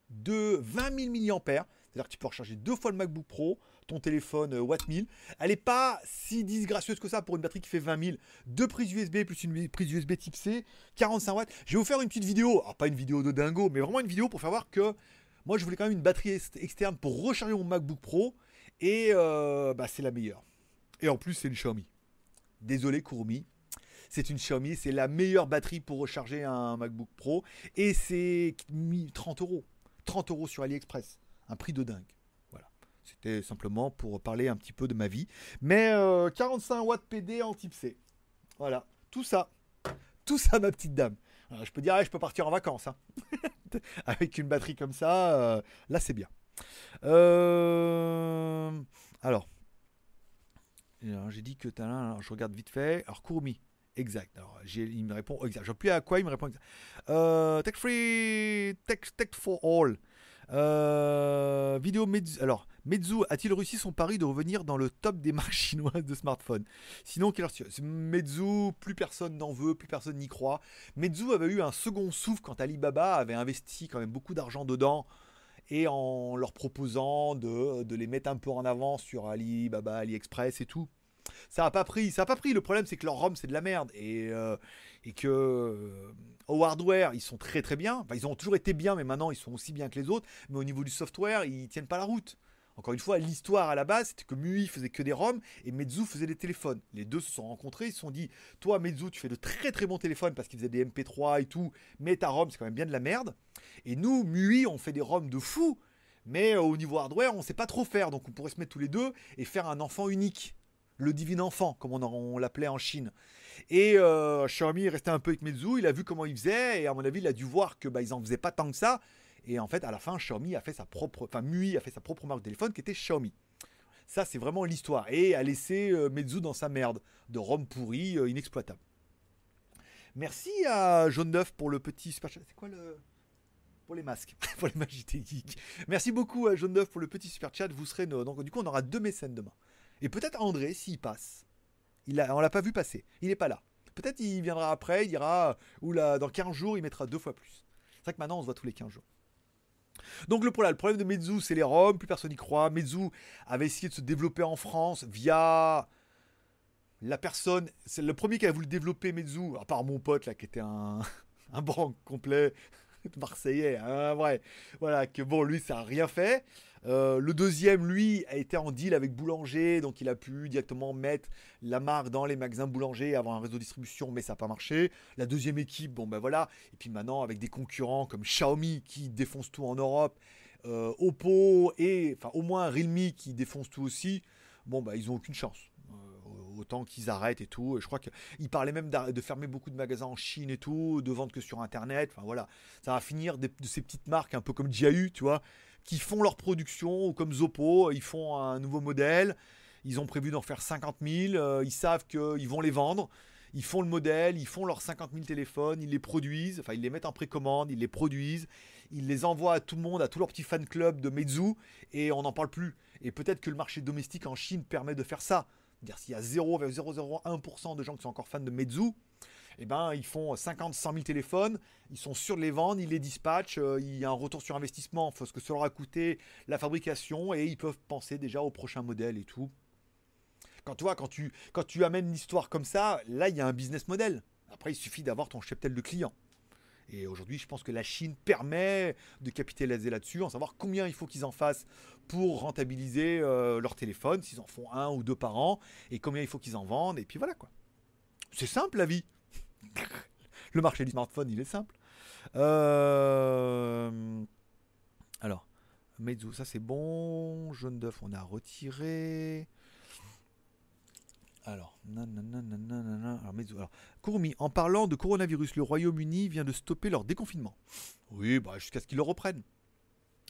de 20 000 mAh. C'est-à-dire que tu peux recharger deux fois le MacBook Pro, ton téléphone euh, Watt 1000. Elle n'est pas si disgracieuse que ça pour une batterie qui fait 20 000. Deux prises USB plus une prise USB type C, 45 watts. Je vais vous faire une petite vidéo, alors pas une vidéo de dingo, mais vraiment une vidéo pour faire voir que moi je voulais quand même une batterie externe pour recharger mon MacBook Pro. Et euh, bah, c'est la meilleure. Et en plus c'est une Xiaomi. Désolé Kurumi, c'est une Xiaomi, c'est la meilleure batterie pour recharger un MacBook Pro. Et c'est 30 euros. 30 euros sur AliExpress. Un prix de dingue. C'était simplement pour parler un petit peu de ma vie. Mais 45 euh, watts PD en type C. Voilà. Tout ça. Tout ça, ma petite dame. je peux dire, je peux partir en vacances. Hein. Avec une batterie comme ça, euh, là c'est bien. Euh, alors, j'ai dit que as, je regarde vite fait. Alors, Kurumi, Exact. Alors, il me répond exact. Je plus à quoi, il me répond exact. Euh, tech free, tech, tech for all. Euh, vidéo. Alors, Meizu a-t-il réussi son pari de revenir dans le top des marques chinoises de smartphones? Sinon, quelle Meizu, plus personne n'en veut, plus personne n'y croit. Meizu avait eu un second souffle quand Alibaba avait investi quand même beaucoup d'argent dedans et en leur proposant de, les mettre un peu en avant sur Alibaba, AliExpress et tout ça a pas pris, ça a pas pris. Le problème c'est que leur ROM c'est de la merde et, euh, et que euh, au hardware ils sont très très bien. Ils ont toujours été bien, mais maintenant ils sont aussi bien que les autres. Mais au niveau du software ils tiennent pas la route. Encore une fois, l'histoire à la base, c'était que MUI faisait que des ROM et Meizu faisait des téléphones. Les deux se sont rencontrés, ils se sont dit Toi, Meizu, tu fais de très très bons téléphones parce qu'ils faisaient des MP3 et tout, mais ta ROM, c'est quand même bien de la merde. Et nous, MUI, on fait des ROM de fou, mais au niveau hardware, on sait pas trop faire. Donc on pourrait se mettre tous les deux et faire un enfant unique. le divin enfant, comme on, l'appelait en Chine. Et euh, Xiaomi est resté un peu avec Meizu, il a vu comment il faisait, et à mon avis, il a dû voir que bah, ils en faisaient pas tant que ça. Et en fait, à la fin, Xiaomi a fait sa propre, enfin MUI a fait sa propre marque de téléphone qui était Xiaomi. Ça, c'est vraiment l'histoire. Et a laissé euh, Meizu dans sa merde de Rome pourri, euh, inexploitable. Merci à Jaune d'œuf pour le petit super chat. C'est quoi le pour les masques, pour les magies geek. Merci beaucoup à Jaune d'œuf pour le petit super chat. Vous serez donc du coup on aura deux mécènes demain. Et peut-être André s'il passe. Il a, on l'a pas vu passer. Il n'est pas là. Peut-être il viendra après, il dira ou là dans 15 jours, il mettra deux fois plus. C'est vrai que maintenant on se voit tous les 15 jours. Donc le problème, de Meizu, c'est les ROM, plus personne n'y croit. Meizu avait essayé de se développer en France via la personne, c'est le premier qui a voulu développer Meizu, à part mon pote là qui était un, un complet marseillais, hein. Voilà, que bon, lui, ça n'a rien fait. Euh, le deuxième, lui, a été en deal avec Boulanger, donc il a pu directement mettre la marque dans les magasins Boulanger, et avoir un réseau de distribution, mais ça n'a pas marché. La deuxième équipe, bon ben voilà. Et puis maintenant, avec des concurrents comme Xiaomi qui défonce tout en Europe, euh, Oppo et, enfin, au moins Realme qui défonce tout aussi, bon ben ils ont aucune chance autant qu'ils arrêtent et tout. Je crois qu'ils parlaient même de fermer beaucoup de magasins en Chine et tout, de vendre que sur Internet. Enfin voilà, ça va finir de, ces petites marques un peu comme Jiahu, tu vois, qui font leur production, ou comme Zoppo, ils font un nouveau modèle. Ils ont prévu d'en faire 50 000. Euh, ils savent qu'ils vont les vendre. Ils font le modèle, ils font leurs 50 000 téléphones, ils les produisent, enfin ils les mettent en précommande, ils les produisent, ils les envoient à tout le monde, à tous leurs petits fan club de Meizu, et on n'en parle plus. Et peut-être que le marché domestique en Chine permet de faire ça dire s'il y a 0,001% de gens qui sont encore fans de Meizu, eh ben, ils font 50, 100 000 téléphones, ils sont sûrs de les vendre, ils les dispatchent, euh, il y a un retour sur investissement, ce que ça leur a coûté la fabrication, et ils peuvent penser déjà au prochain modèle et tout. Quand tu vois, quand tu, quand tu amènes l'histoire comme ça, là, il y a un business model. Après, il suffit d'avoir ton cheptel de clients. Et aujourd'hui, je pense que la Chine permet de capitaliser là-dessus, en savoir combien il faut qu'ils en fassent pour rentabiliser euh, leur téléphone, s'ils en font un ou deux par an, et combien il faut qu'ils en vendent, et puis voilà quoi. C'est simple la vie. Le marché du smartphone, il est simple. Euh, alors, Meizu, ça c'est bon. Jaune d'œuf, on a retiré. Alors, alors, alors, Kurumi, en parlant de coronavirus, le Royaume-Uni vient de stopper leur déconfinement. Oui, bah, jusqu'à ce qu'ils le reprennent.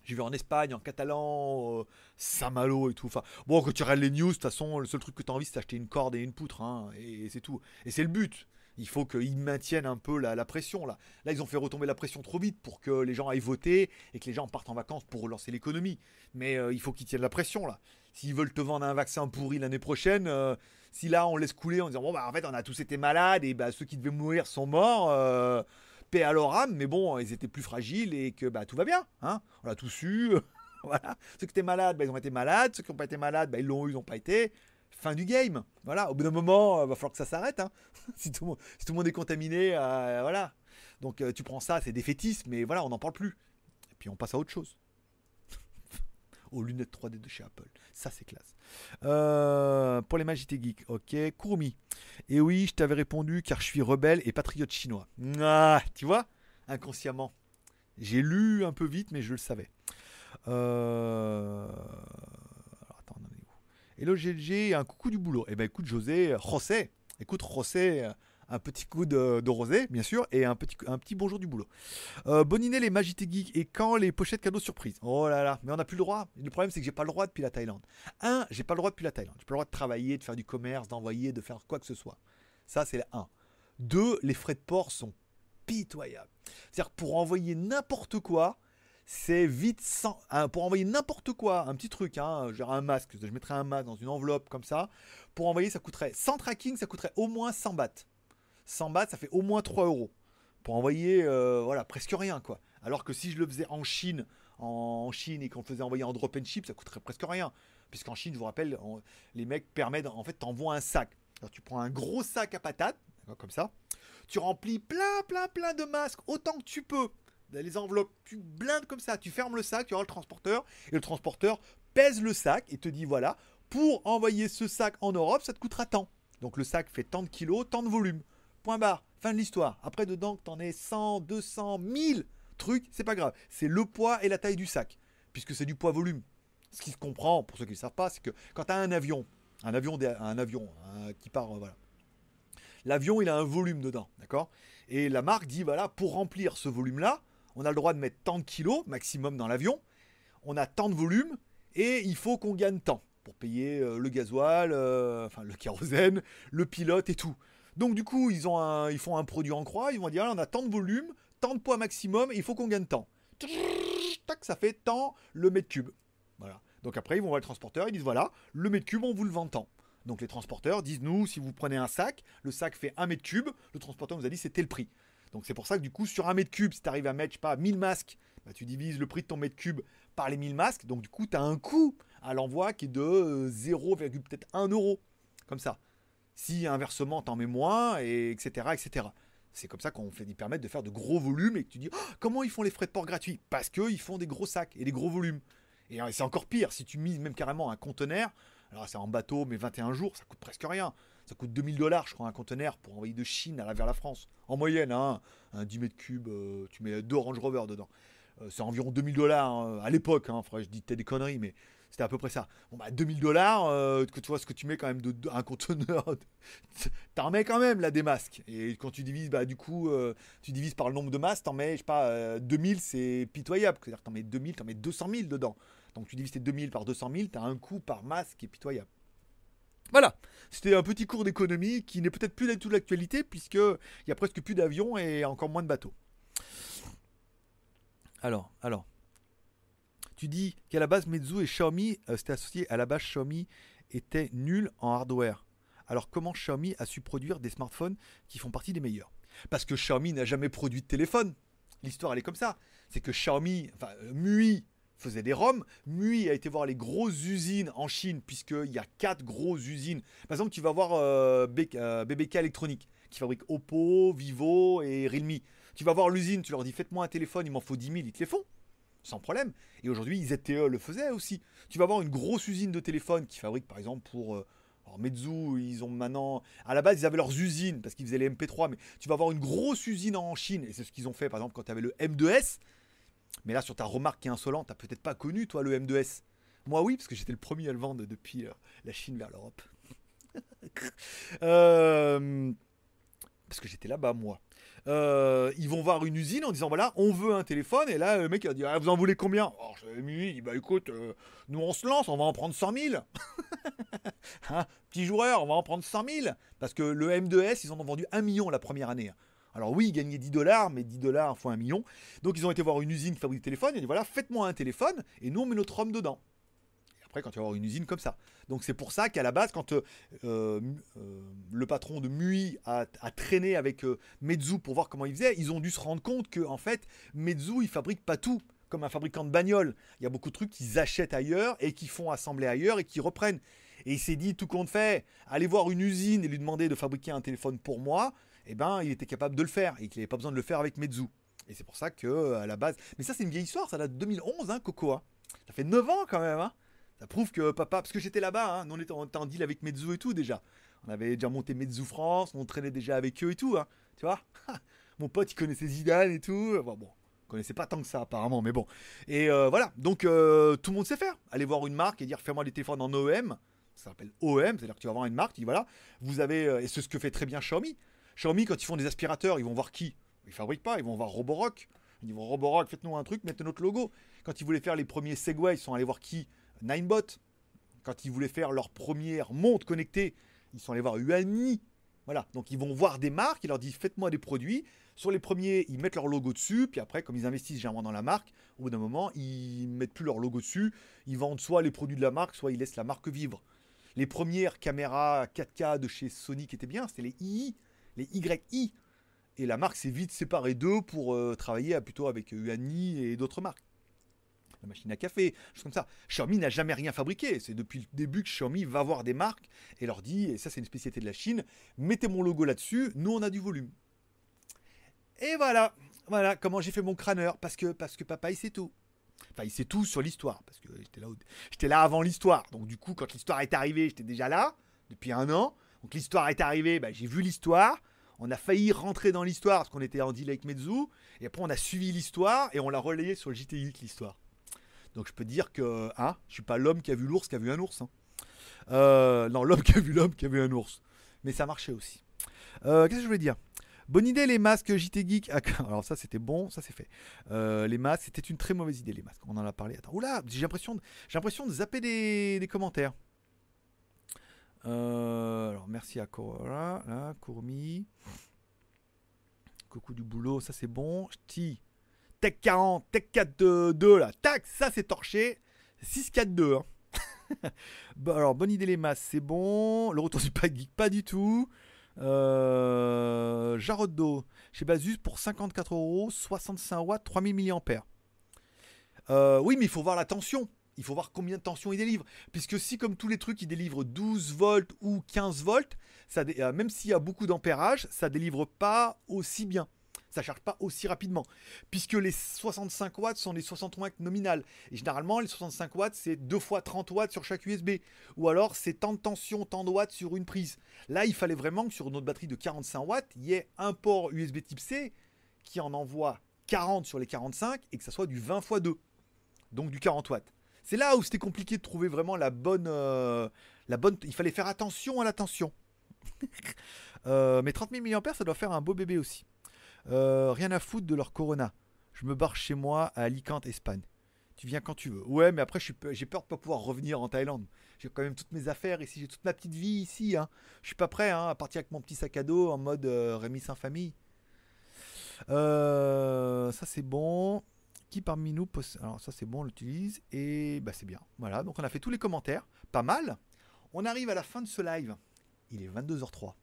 J'ai vu en Espagne, en Catalan, euh, Saint-Malo et tout. Enfin, bon, quand tu regardes les news, de toute façon, le seul truc que tu as envie, c'est d'acheter une corde et une poutre. Hein, et, c'est tout. Et c'est le but. Il faut qu'ils maintiennent un peu la, pression. Là. là, ils ont fait retomber la pression trop vite pour que les gens aillent voter et que les gens partent en vacances pour relancer l'économie. Mais euh, il faut qu'ils tiennent la pression. là. S'ils veulent te vendre un vaccin pourri l'année prochaine, euh, si là on laisse couler en disant bon bah en fait on a tous été malades et bah ceux qui devaient mourir sont morts, euh, paix à leur âme, mais bon ils étaient plus fragiles et que bah tout va bien, hein on l'a tous eu, voilà. Ceux qui étaient malades, bah, ils ont été malades, ceux qui n'ont pas été malades, bah, ils l'ont eu, ils n'ont pas été. Fin du game, voilà. Au bout d'un moment, il euh, va falloir que ça s'arrête, hein. si, tout le monde, est contaminé, voilà. Donc tu prends ça, c'est défaitisme, mais voilà, on n'en parle plus. Et puis on passe à autre chose aux lunettes 3D de chez Apple. Ça, c'est classe. Euh, pour les Magité Geek, ok. Kurumi. Et oui, je t'avais répondu car je suis rebelle et patriote chinois. Ah, tu vois Inconsciemment. J'ai lu un peu vite, mais je le savais. Euh... Alors, attends, on est où? Hello GLG, un coucou du boulot. Eh ben écoute, José, José, écoute, José, un petit coup de, rosé, bien sûr, et un petit, un petit bonjour du boulot. Euh, Boninet, les Magité Geek, et quand les pochettes cadeaux surprise Oh là là, mais on n'a plus le droit. Le problème, c'est que j'ai pas le droit depuis la Thaïlande. Un, j'ai pas le droit depuis la Thaïlande. J'ai pas le droit de travailler, de faire du commerce, d'envoyer, de faire quoi que ce soit. Ça, c'est la 1. Deux, les frais de port sont pitoyables. C'est-à-dire, pour envoyer n'importe quoi, c'est vite sans. pour envoyer n'importe quoi, un petit truc, hein, genre un masque, je mettrais un masque dans une enveloppe comme ça. Pour envoyer, ça coûterait, sans tracking, ça coûterait au moins 100 bahts. 100 bahts, ça fait au moins 3 euros. Pour envoyer, euh, voilà, presque rien, quoi. Alors que si je le faisais en Chine, en Chine et qu'on le faisait envoyer en drop and ship, ça coûterait presque rien. Puisqu'en Chine, je vous rappelle, les mecs permettent, en fait, t'envoies un sac. Alors tu prends un gros sac à patates, comme ça. Tu remplis plein, plein, plein de masques, autant que tu peux. Les enveloppes, tu blindes comme ça, tu fermes le sac, tu auras le transporteur, et le transporteur pèse le sac et te dit voilà, pour envoyer ce sac en Europe, ça te coûtera tant. Donc le sac fait tant de kilos, tant de volume. Point barre. Fin de l'histoire. Après, dedans, que t'en aies 100, 200, 1000 trucs, c'est pas grave. C'est le poids et la taille du sac. Puisque c'est du poids-volume. Ce qui se comprend, pour ceux qui ne savent pas, c'est que quand tu as un avion, Un avion, un avion qui part, voilà. L'avion, il a un volume dedans, d'accord? Et la marque dit, voilà, pour remplir ce volume-là, on a le droit de mettre tant de kilos maximum dans l'avion, on a tant de volume, et il faut qu'on gagne tant pour payer euh, le gasoil, euh, enfin le kérosène, le pilote et tout. Donc du coup, ils, ont ils font un produit en croix, ils vont dire, on a tant de volume, tant de poids maximum, il faut qu'on gagne tant. Tac, ça fait tant le mètre cube. Voilà. Donc après, ils vont voir le transporteur, ils disent, voilà, le mètre cube, on vous le vend tant. Donc les transporteurs disent nous, si vous prenez un sac, le sac fait un mètre cube, le transporteur nous a dit c'était le prix. Donc c'est pour ça que du coup sur un mètre cube, si tu arrives à mettre, je sais pas, 1000 masques, bah, tu divises le prix de ton mètre cube par les 1000 masques, donc du coup tu as un coût à l'envoi qui est de 0, euh, peut-être 1 euro. Comme ça. Si inversement t'en mets moins, et etc. etc. C'est comme ça qu'on fait ils permettent de faire de gros volumes et que tu dis oh, comment ils font les frais de port gratuits? Parce qu'ils font des gros sacs et des gros volumes. Et euh, c'est encore pire, si tu mises même carrément un conteneur, alors c'est en bateau, mais 21 jours, ça coûte presque rien. Ça coûte 2000 dollars, je crois, un conteneur pour envoyer de Chine à la, vers la France. En moyenne, hein, un 10 mètres cubes, euh, tu mets deux Range Rover dedans. Euh, c'est environ 2000 dollars hein, à l'époque. Hein, je dis peut-être des conneries, mais c'était à peu près ça. Bon, bah 2000 dollars, euh, que tu vois ce que tu mets quand même de, un conteneur, t'en mets quand même là des masques. Et quand tu divises, bah du coup, tu divises par le nombre de masques, t'en mets, je sais pas, 2000, c'est pitoyable. C'est-à-dire que t'en mets 2000, t'en mets 200 000 dedans. Donc tu divises tes 2000 par 200 000, tu as un coût par masse qui est pitoyable. Voilà, c'était un petit cours d'économie qui n'est peut-être plus du tout l'actualité puisqu'il y a presque plus d'avions et encore moins de bateaux. Alors, alors, tu dis qu'à la base Meizu et Xiaomi, euh, c'était à la base Xiaomi était nul en hardware. Alors comment Xiaomi a su produire des smartphones qui font partie des meilleurs? Parce que Xiaomi n'a jamais produit de téléphone. L'histoire elle est comme ça. C'est que Xiaomi, enfin euh, MUI faisait des ROM. MUI a été voir les grosses usines en Chine, puisqu'il y a quatre grosses usines. Par exemple, tu vas voir euh, BBK euh, Électronique, qui fabrique Oppo, Vivo et Realme. Tu vas voir l'usine, tu leur dis faites-moi un téléphone, il m'en faut 10 000, ils te les font. Sans problème. Et aujourd'hui, ZTE le faisait aussi. Tu vas voir une grosse usine de téléphone qui fabrique par exemple pour. Euh, alors Meizu, ils ont maintenant. À la base, ils avaient leurs usines parce qu'ils faisaient les MP3, mais tu vas voir une grosse usine en Chine, et c'est ce qu'ils ont fait par exemple quand tu avais le M2S. Mais là, sur ta remarque qui est insolente, t'as peut-être pas connu, toi, le M2S. Moi, oui, parce que j'étais le premier à le vendre depuis euh, la Chine vers l'Europe. Euh, parce que j'étais là-bas, moi. Euh, ils vont voir une usine en disant voilà, on veut un téléphone. Et là, le mec va dire ah, vous en voulez combien? Alors, je il dit bah écoute, nous on se lance, on va en prendre 100 000. hein, petit joueur, on va en prendre 100 000. Parce que le M2S, ils en ont vendu un million la première année. Alors oui, ils gagnaient 10 dollars, mais 10 dollars fois un million. Donc ils ont été voir une usine qui fabrique des téléphones. Ils ont dit voilà, faites-moi un téléphone et nous on met notre homme dedans. Après, quand tu vas voir une usine comme ça. Donc c'est pour ça qu'à la base, quand euh, euh, le patron de MUI a, traîné avec euh, Meizu pour voir comment il faisait, ils ont dû se rendre compte que en fait, Meizu il fabrique pas tout comme un fabricant de bagnole. Il y a beaucoup de trucs qu'ils achètent ailleurs et qui font assembler ailleurs et qui reprennent. Et il s'est dit tout compte fait, allez voir une usine et lui demander de fabriquer un téléphone pour moi eh ben, il était capable de le faire et qu'il n'avait pas besoin de le faire avec Meizu. Et c'est pour ça que euh, à la base. Mais ça, c'est une vieille histoire, ça date de 2011, hein, Coco. Ça fait 9 ans quand même. Hein. Ça prouve que papa. Parce que j'étais là-bas, hein. on, était, en deal avec Meizu et tout déjà. On avait déjà monté Meizu France, on traînait déjà avec eux et tout. Hein. Tu vois Mon pote, il connaissait Zidane et tout. Bon, bon, connaissait pas tant que ça apparemment, mais bon. Et euh, voilà, donc euh, tout le monde sait faire. Aller voir une marque et dire fais-moi des téléphones en OEM. Ça s'appelle OEM, c'est-à-dire que tu vas voir une marque, dit voilà, vous avez, et c'est ce que fait très bien Xiaomi. Xiaomi, quand ils font des aspirateurs, ils vont voir qui? Ils fabriquent pas, ils vont voir Roborock. Ils vont Roborock, faites-nous un truc, mettez notre logo. Quand ils voulaient faire les premiers Segway, ils sont allés voir qui? Ninebot. Quand ils voulaient faire leur première montre connectée, ils sont allés voir Uani. Voilà, donc ils vont voir des marques, ils leur disent faites-moi des produits. Sur les premiers, ils mettent leur logo dessus, puis après, comme ils investissent généralement dans la marque, au bout d'un moment, ils mettent plus leur logo dessus. Ils vendent soit les produits de la marque, soit ils laissent la marque vivre. Les premières caméras 4K de chez Sony qui étaient bien, c'était les II les YI. Et la marque s'est vite séparée d'eux pour euh, travailler plutôt avec Uani et d'autres marques. La machine à café, choses comme ça. Xiaomi n'a jamais rien fabriqué. C'est depuis le début que Xiaomi va voir des marques et leur dit, et ça c'est une spécialité de la Chine, mettez mon logo là-dessus, nous on a du volume. Et voilà, voilà comment j'ai fait mon crâneur, parce que, parce que papa il sait tout. Enfin, il sait tout sur l'histoire, parce que j'étais là, j'étais là avant l'histoire. Donc du coup, quand l'histoire est arrivée, j'étais déjà là, depuis un an. Donc l'histoire est arrivée, bah, j'ai vu l'histoire. On a failli rentrer dans l'histoire parce qu'on était en deal avec Meizu. Et après, on a suivi l'histoire et on l'a relayé sur le JTI l'histoire. Donc je peux dire que hein, je suis pas l'homme qui a vu l'ours qui a vu un ours. Hein. Euh, non, l'homme qui a vu l'homme qui a vu un ours. Mais ça marchait aussi. Euh, Qu'est-ce que je voulais dire? Bonne idée les masques JT Geek. Ah, Alors ça c'était bon, ça c'est fait. Euh, les masques, c'était une très mauvaise idée les masques. On en a parlé. Attends, oula, j'ai l'impression, de... zapper des, commentaires. Alors merci à Cora, là, Courmi. Coucou du boulot, ça c'est bon. Ch'ti. Tech 40, Tech 4 2 là. Tac, ça c'est torché. 6 4 2 hein. alors bonne idée les masques, c'est bon. Le retour du pack geek, pas du tout. Euh, Jaroddo chez Basus pour 54 euros, 65 watts, 3000 mAh. Euh, oui, mais il faut voir la tension. Il faut voir combien de tension il délivre. Puisque si, comme tous les trucs, il délivre 12 volts ou 15 volts, euh, même s'il y a beaucoup d'ampérage, ça délivre pas aussi bien. Ça charge pas aussi rapidement. Puisque les 65 watts sont des 60 watts nominales. Et généralement, les 65 watts, c'est 2 fois 30 watts sur chaque USB. Ou alors, c'est tant de tension, tant de watts sur une prise. Là, il fallait vraiment que sur notre batterie de 45 watts, il y ait un port USB type C qui en envoie 40 sur les 45 et que ça soit du 20 x 2. Donc du 40 watts. C'est là où c'était compliqué de trouver vraiment la bonne, euh, la bonne. Il fallait faire attention à la tension. Euh, mais 30 000 mAh, ça doit faire un beau bébé aussi. Euh, rien à foutre de leur Corona. Je me barre chez moi à Alicante, Espagne. Tu viens quand tu veux. Ouais, mais après, j'ai peur de pas pouvoir revenir en Thaïlande. J'ai quand même toutes mes affaires ici, j'ai toute ma petite vie ici. Hein. Je suis pas prêt hein, à partir avec mon petit sac à dos en mode euh, Rémi sans famille. Euh, ça c'est bon. Qui parmi nous possède... Alors ça c'est bon, on l'utilise. Et bah c'est bien. Voilà, donc on a fait tous les commentaires. Pas mal. On arrive à la fin de ce live. Il est 22h03.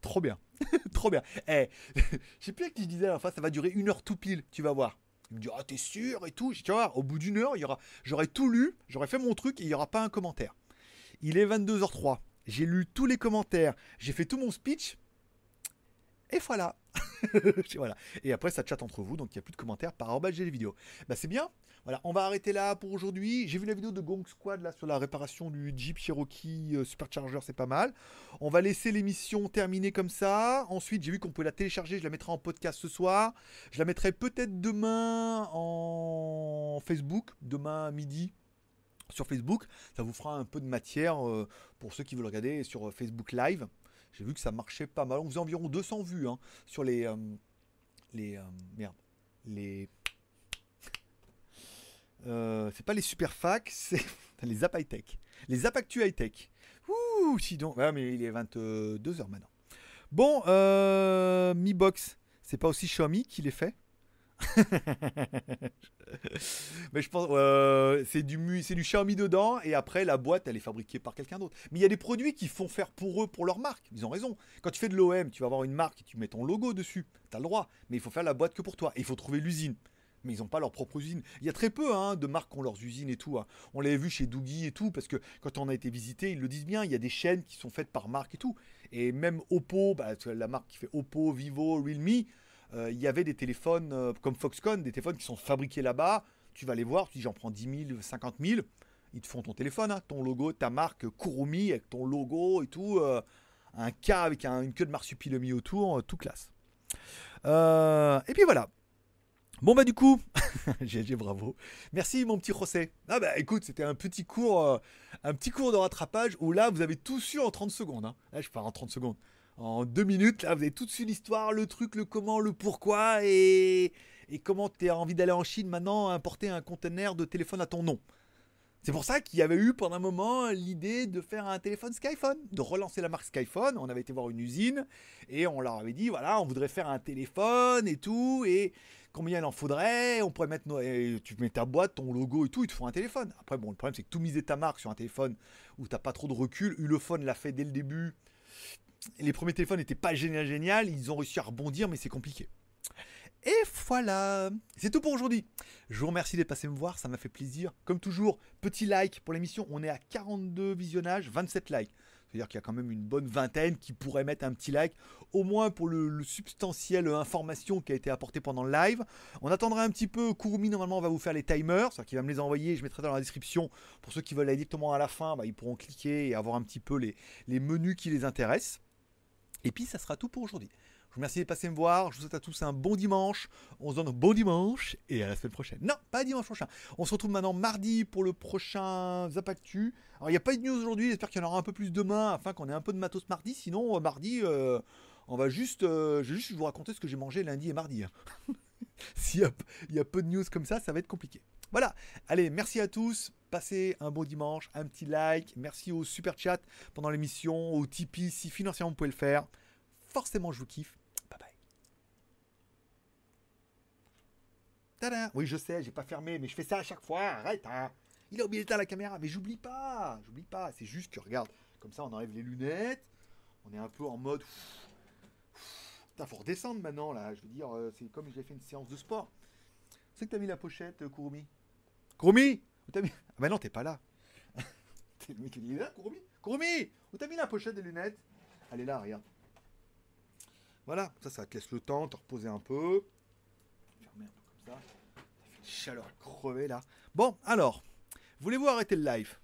Trop bien. Trop bien. Eh, je sais plus à qui je disais, enfin ça va durer une heure tout pile, tu vas voir. Il me dit, ah t'es sûr et tout. Je tu voir, au bout d'une heure, il j'aurais tout lu, j'aurais fait mon truc et il n'y aura pas un commentaire. Il est 22h03. J'ai lu tous les commentaires, j'ai fait tout mon speech. Et voilà. Et après, ça chatte entre vous, donc il n'y a plus de commentaires par j'ai les vidéos. Bah, c'est bien. Voilà, on va arrêter là pour aujourd'hui. J'ai vu la vidéo de Gong Squad là sur la réparation du Jeep Cherokee euh, Supercharger, c'est pas mal. On va laisser l'émission terminer comme ça. Ensuite, j'ai vu qu'on pouvait la télécharger, je la mettrai en podcast ce soir. Je la mettrai peut-être demain en Facebook, demain midi sur Facebook. Ça vous fera un peu de matière euh, pour ceux qui veulent regarder sur euh, Facebook Live. J'ai vu que ça marchait pas mal. On faisait environ 200 vues hein, sur les. euh, les. euh, merde. Les. Euh, c'est pas les super facs, c'est les Zap High Tech. Les Zap Actu High Tech. Ouh, si donc. Ouais, mais il est 22h maintenant. Bon, Mi Box, c'est pas aussi Xiaomi qui les fait mais je pense euh, c'est du c'est du Xiaomi dedans et après la boîte elle est fabriquée par quelqu'un d'autre. Mais il y a des produits qui font faire pour eux pour leur marque. Ils ont raison. Quand tu fais de l'OM, tu vas avoir une marque et tu mets ton logo dessus. T'as le droit. Mais il faut faire la boîte que pour toi. Il faut trouver l'usine. Mais ils n'ont pas leur propre usine. Il y a très peu hein, de marques qui ont leurs usines et tout. hein. On l'avait vu chez Doogie et tout, parce que quand on a été visité, ils le disent bien, il y a des chaînes qui sont faites par marque et tout. Et même Oppo, bah, la marque qui fait Oppo, Vivo, Realme, il y avait des téléphones euh, comme Foxconn, des téléphones qui sont fabriqués là-bas. Tu vas les voir, tu dis j'en prends 10 000, 50 000. Ils te font ton téléphone, hein, ton logo, ta marque Kurumi avec ton logo et tout. euh, un K avec un- une queue de marsupilami autour, euh, tout classe. Euh, et puis voilà. Bon bah du coup, GG bravo. Merci mon petit José. Ah bah écoute, c'était un petit cours, euh, un petit cours de rattrapage où là vous avez tout su en 30 secondes. hein. Je pars en 30 secondes. En deux minutes, là vous avez tout su l'histoire, le truc, le comment, le pourquoi et, et comment tu as envie d'aller en Chine maintenant importer un conteneur de téléphone à ton nom. C'est pour ça qu'il y avait eu pendant un moment l'idée de faire un téléphone Skyphone, de relancer la marque Skyphone. On avait été voir une usine et on leur avait dit voilà, on voudrait faire un téléphone et tout, et combien il en faudrait? On pourrait mettre, nos- tu mets ta boîte, ton logo et tout, ils te font un téléphone. Après, bon, le problème c'est que tout miser ta marque sur un téléphone où t'as pas trop de recul, Ulefone l'a fait dès le début. Les premiers téléphones n'étaient pas génial, génial, ils ont réussi à rebondir, mais c'est compliqué. Et voilà, c'est tout pour aujourd'hui. Je vous remercie d'être passé me voir, ça m'a fait plaisir. Comme toujours, petit like pour l'émission. On est à 42 visionnages, 27 likes. C'est-à-dire qu'il y a quand même une bonne vingtaine qui pourraient mettre un petit like, au moins pour le, substantiel information qui a été apportée pendant le live. On attendra un petit peu. Kurumi, normalement, va vous faire les timers, c'est-à-dire qu'il va me les envoyer. Je mettrai dans la description. Pour ceux qui veulent aller directement à la fin, bah, ils pourront cliquer et avoir un petit peu les menus qui les intéressent. Et puis, ça sera tout pour aujourd'hui. Remercie de passer me voir. Je vous souhaite à tous un bon dimanche. On se donne un bon dimanche et à la semaine prochaine. Non, pas dimanche prochain. On se retrouve maintenant mardi pour le prochain Zapactu. Alors, il n'y a pas de news aujourd'hui. J'espère qu'il y en aura un peu plus demain afin qu'on ait un peu de matos mardi. Sinon, euh, mardi, euh, on va juste, euh, je vais juste vous raconter ce que j'ai mangé lundi et mardi. hein. S'il y y a peu de news comme ça, ça va être compliqué. Voilà. Allez, merci à tous. Passez un bon dimanche, un petit like. Merci au super chat pendant l'émission, au Tipeee si financièrement vous pouvez le faire. Forcément, je vous kiffe. Oui, je sais, j'ai pas fermé, mais je fais ça à chaque fois. Arrête, hein. Il a oublié d'éteindre la caméra, mais j'oublie pas. J'oublie pas. C'est juste que regarde, comme ça, on enlève les lunettes. On est un peu en mode. Putain, faut redescendre maintenant là. Je veux dire, euh, c'est comme j'avais fait une séance de sport. C'est que t'as mis la pochette, euh, Kurumi? Kurumi Où t'as mis? Ah bah non, t'es pas là. T'es le mec qui dit, là, Kurumi Kurumi Où t'as mis la pochette des lunettes? Elle est là, regarde. Voilà, ça, ça te laisse le temps, te reposer un peu. Fermer un peu comme chaleur à crever là. Bon, alors, voulez-vous arrêter le live?